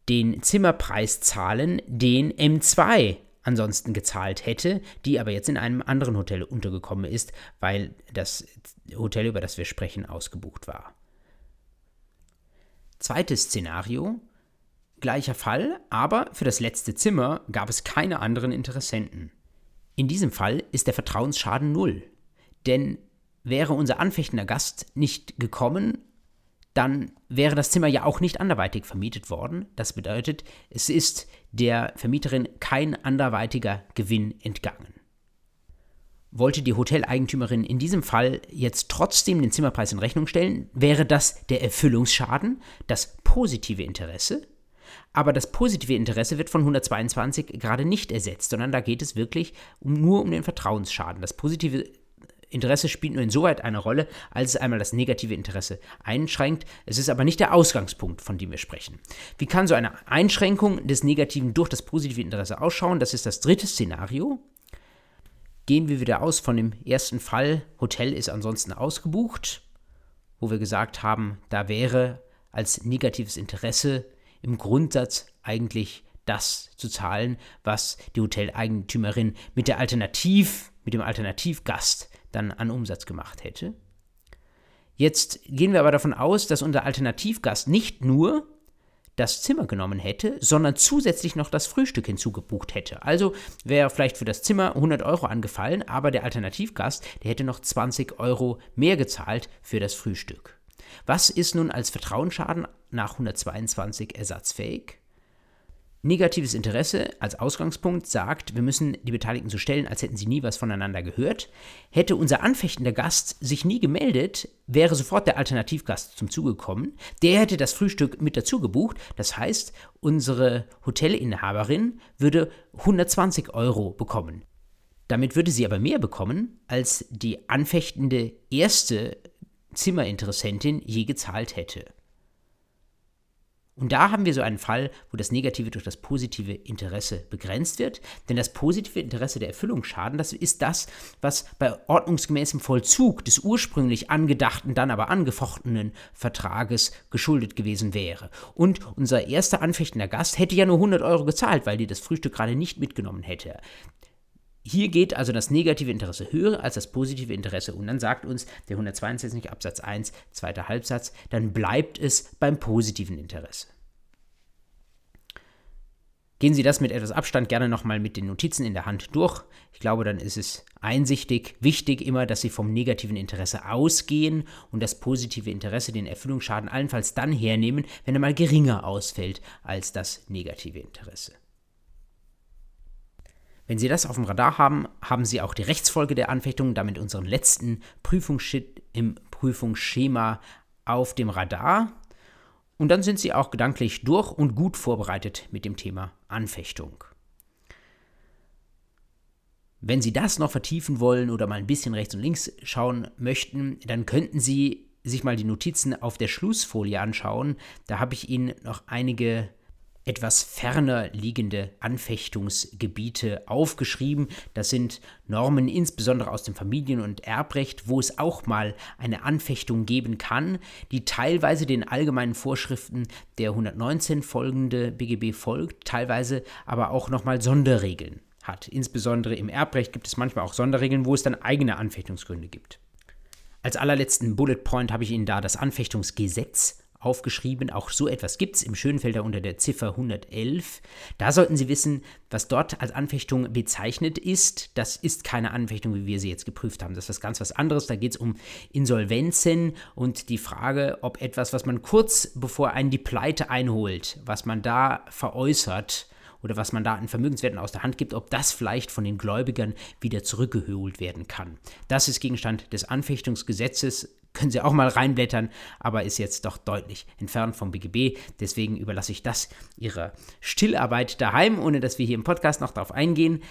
A: den Zimmerpreis zahlen, den M2 ansonsten gezahlt hätte, die aber jetzt in einem anderen Hotel untergekommen ist, weil das Hotel, über das wir sprechen, ausgebucht war. Zweites Szenario. Gleicher Fall, aber für das letzte Zimmer gab es keine anderen Interessenten. In diesem Fall ist der Vertrauensschaden null. Denn wäre unser anfechtender Gast nicht gekommen, dann wäre das Zimmer ja auch nicht anderweitig vermietet worden. Das bedeutet, es ist der Vermieterin kein anderweitiger Gewinn entgangen. Wollte die Hoteleigentümerin in diesem Fall jetzt trotzdem den Zimmerpreis in Rechnung stellen, wäre das der Erfüllungsschaden, das positive Interesse. Aber das positive Interesse wird von 122 gerade nicht ersetzt, sondern da geht es wirklich nur um den Vertrauensschaden. Das positive Interesse spielt nur insoweit eine Rolle, als es einmal das negative Interesse einschränkt. Es ist aber nicht der Ausgangspunkt, von dem wir sprechen. Wie kann so eine Einschränkung des Negativen durch das positive Interesse ausschauen? Das ist das dritte Szenario. Gehen wir wieder aus von dem ersten Fall, Hotel ist ansonsten ausgebucht, wo wir gesagt haben, da wäre als negatives Interesse im Grundsatz eigentlich das zu zahlen, was die Hoteleigentümerin mit der Alternativ, mit dem Alternativgast dann an Umsatz gemacht hätte. Jetzt gehen wir aber davon aus, dass unser Alternativgast nicht nur das Zimmer genommen hätte, sondern zusätzlich noch das Frühstück hinzugebucht hätte. Also wäre vielleicht für das Zimmer 100 Euro angefallen, aber der Alternativgast, der hätte noch 20 Euro mehr gezahlt für das Frühstück. Was ist nun als Vertrauensschaden nach 122 ersatzfähig? Negatives Interesse als Ausgangspunkt sagt, wir müssen die Beteiligten so stellen, als hätten sie nie was voneinander gehört. Hätte unser anfechtender Gast sich nie gemeldet, wäre sofort der Alternativgast zum Zuge gekommen. Der hätte das Frühstück mit dazu gebucht. Das heißt, unsere Hotelinhaberin würde 120 Euro bekommen. Damit würde sie aber mehr bekommen, als die anfechtende erste Zimmerinteressentin je gezahlt hätte. Und da haben wir so einen Fall, wo das Negative durch das positive Interesse begrenzt wird. Denn das positive Interesse der Erfüllungsschaden, das ist das, was bei ordnungsgemäßem Vollzug des ursprünglich angedachten, dann aber angefochtenen Vertrages geschuldet gewesen wäre. Und unser erster anfechtender Gast hätte ja nur 100 Euro gezahlt, weil die das Frühstück gerade nicht mitgenommen hätte. Hier geht also das negative Interesse höher als das positive Interesse. Und dann sagt uns der 162 Absatz 1, zweiter Halbsatz, dann bleibt es beim positiven Interesse. Gehen Sie das mit etwas Abstand gerne nochmal mit den Notizen in der Hand durch. Ich glaube, dann ist es einsichtig, wichtig immer, dass Sie vom negativen Interesse ausgehen und das positive Interesse, den Erfüllungsschaden allenfalls dann hernehmen, wenn er mal geringer ausfällt als das negative Interesse. Wenn Sie das auf dem Radar haben, haben Sie auch die Rechtsfolge der Anfechtung, damit unseren letzten Prüfungsschritt im Prüfungsschema auf dem Radar. Und dann sind Sie auch gedanklich durch und gut vorbereitet mit dem Thema Anfechtung. Wenn Sie das noch vertiefen wollen oder mal ein bisschen rechts und links schauen möchten, dann könnten Sie sich mal die Notizen auf der Schlussfolie anschauen. Da habe ich Ihnen noch einige etwas ferner liegende Anfechtungsgebiete aufgeschrieben. Das sind Normen insbesondere aus dem Familien- und Erbrecht, wo es auch mal eine Anfechtung geben kann, die teilweise den allgemeinen Vorschriften der 119 folgende BGB folgt, teilweise aber auch nochmal Sonderregeln hat. Insbesondere im Erbrecht gibt es manchmal auch Sonderregeln, wo es dann eigene Anfechtungsgründe gibt. Als allerletzten Bullet Point habe ich Ihnen da das Anfechtungsgesetz aufgeschrieben. Auch so etwas gibt es im Schönfelder unter der Ziffer 111. Da sollten Sie wissen, was dort als Anfechtung bezeichnet ist. Das ist keine Anfechtung, wie wir sie jetzt geprüft haben. Das ist ganz was anderes. Da geht es um Insolvenzen und die Frage, ob etwas, was man kurz bevor einen die Pleite einholt, was man da veräußert, oder was man da an Vermögenswerten aus der Hand gibt, ob das vielleicht von den Gläubigern wieder zurückgeholt werden kann. Das ist Gegenstand des Anfechtungsgesetzes können Sie auch mal reinblättern, aber ist jetzt doch deutlich entfernt vom BGB. Deswegen überlasse ich das Ihrer Stillarbeit daheim, ohne dass wir hier im Podcast noch darauf eingehen.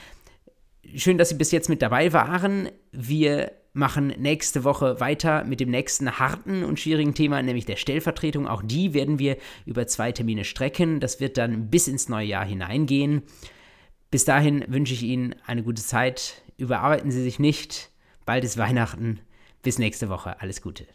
A: Schön, dass Sie bis jetzt mit dabei waren. Wir machen nächste Woche weiter mit dem nächsten harten und schwierigen Thema, nämlich der Stellvertretung. Auch die werden wir über zwei Termine strecken. Das wird dann bis ins neue Jahr hineingehen. Bis dahin wünsche ich Ihnen eine gute Zeit. Überarbeiten Sie sich nicht. Bald ist Weihnachten. Bis nächste Woche. Alles Gute.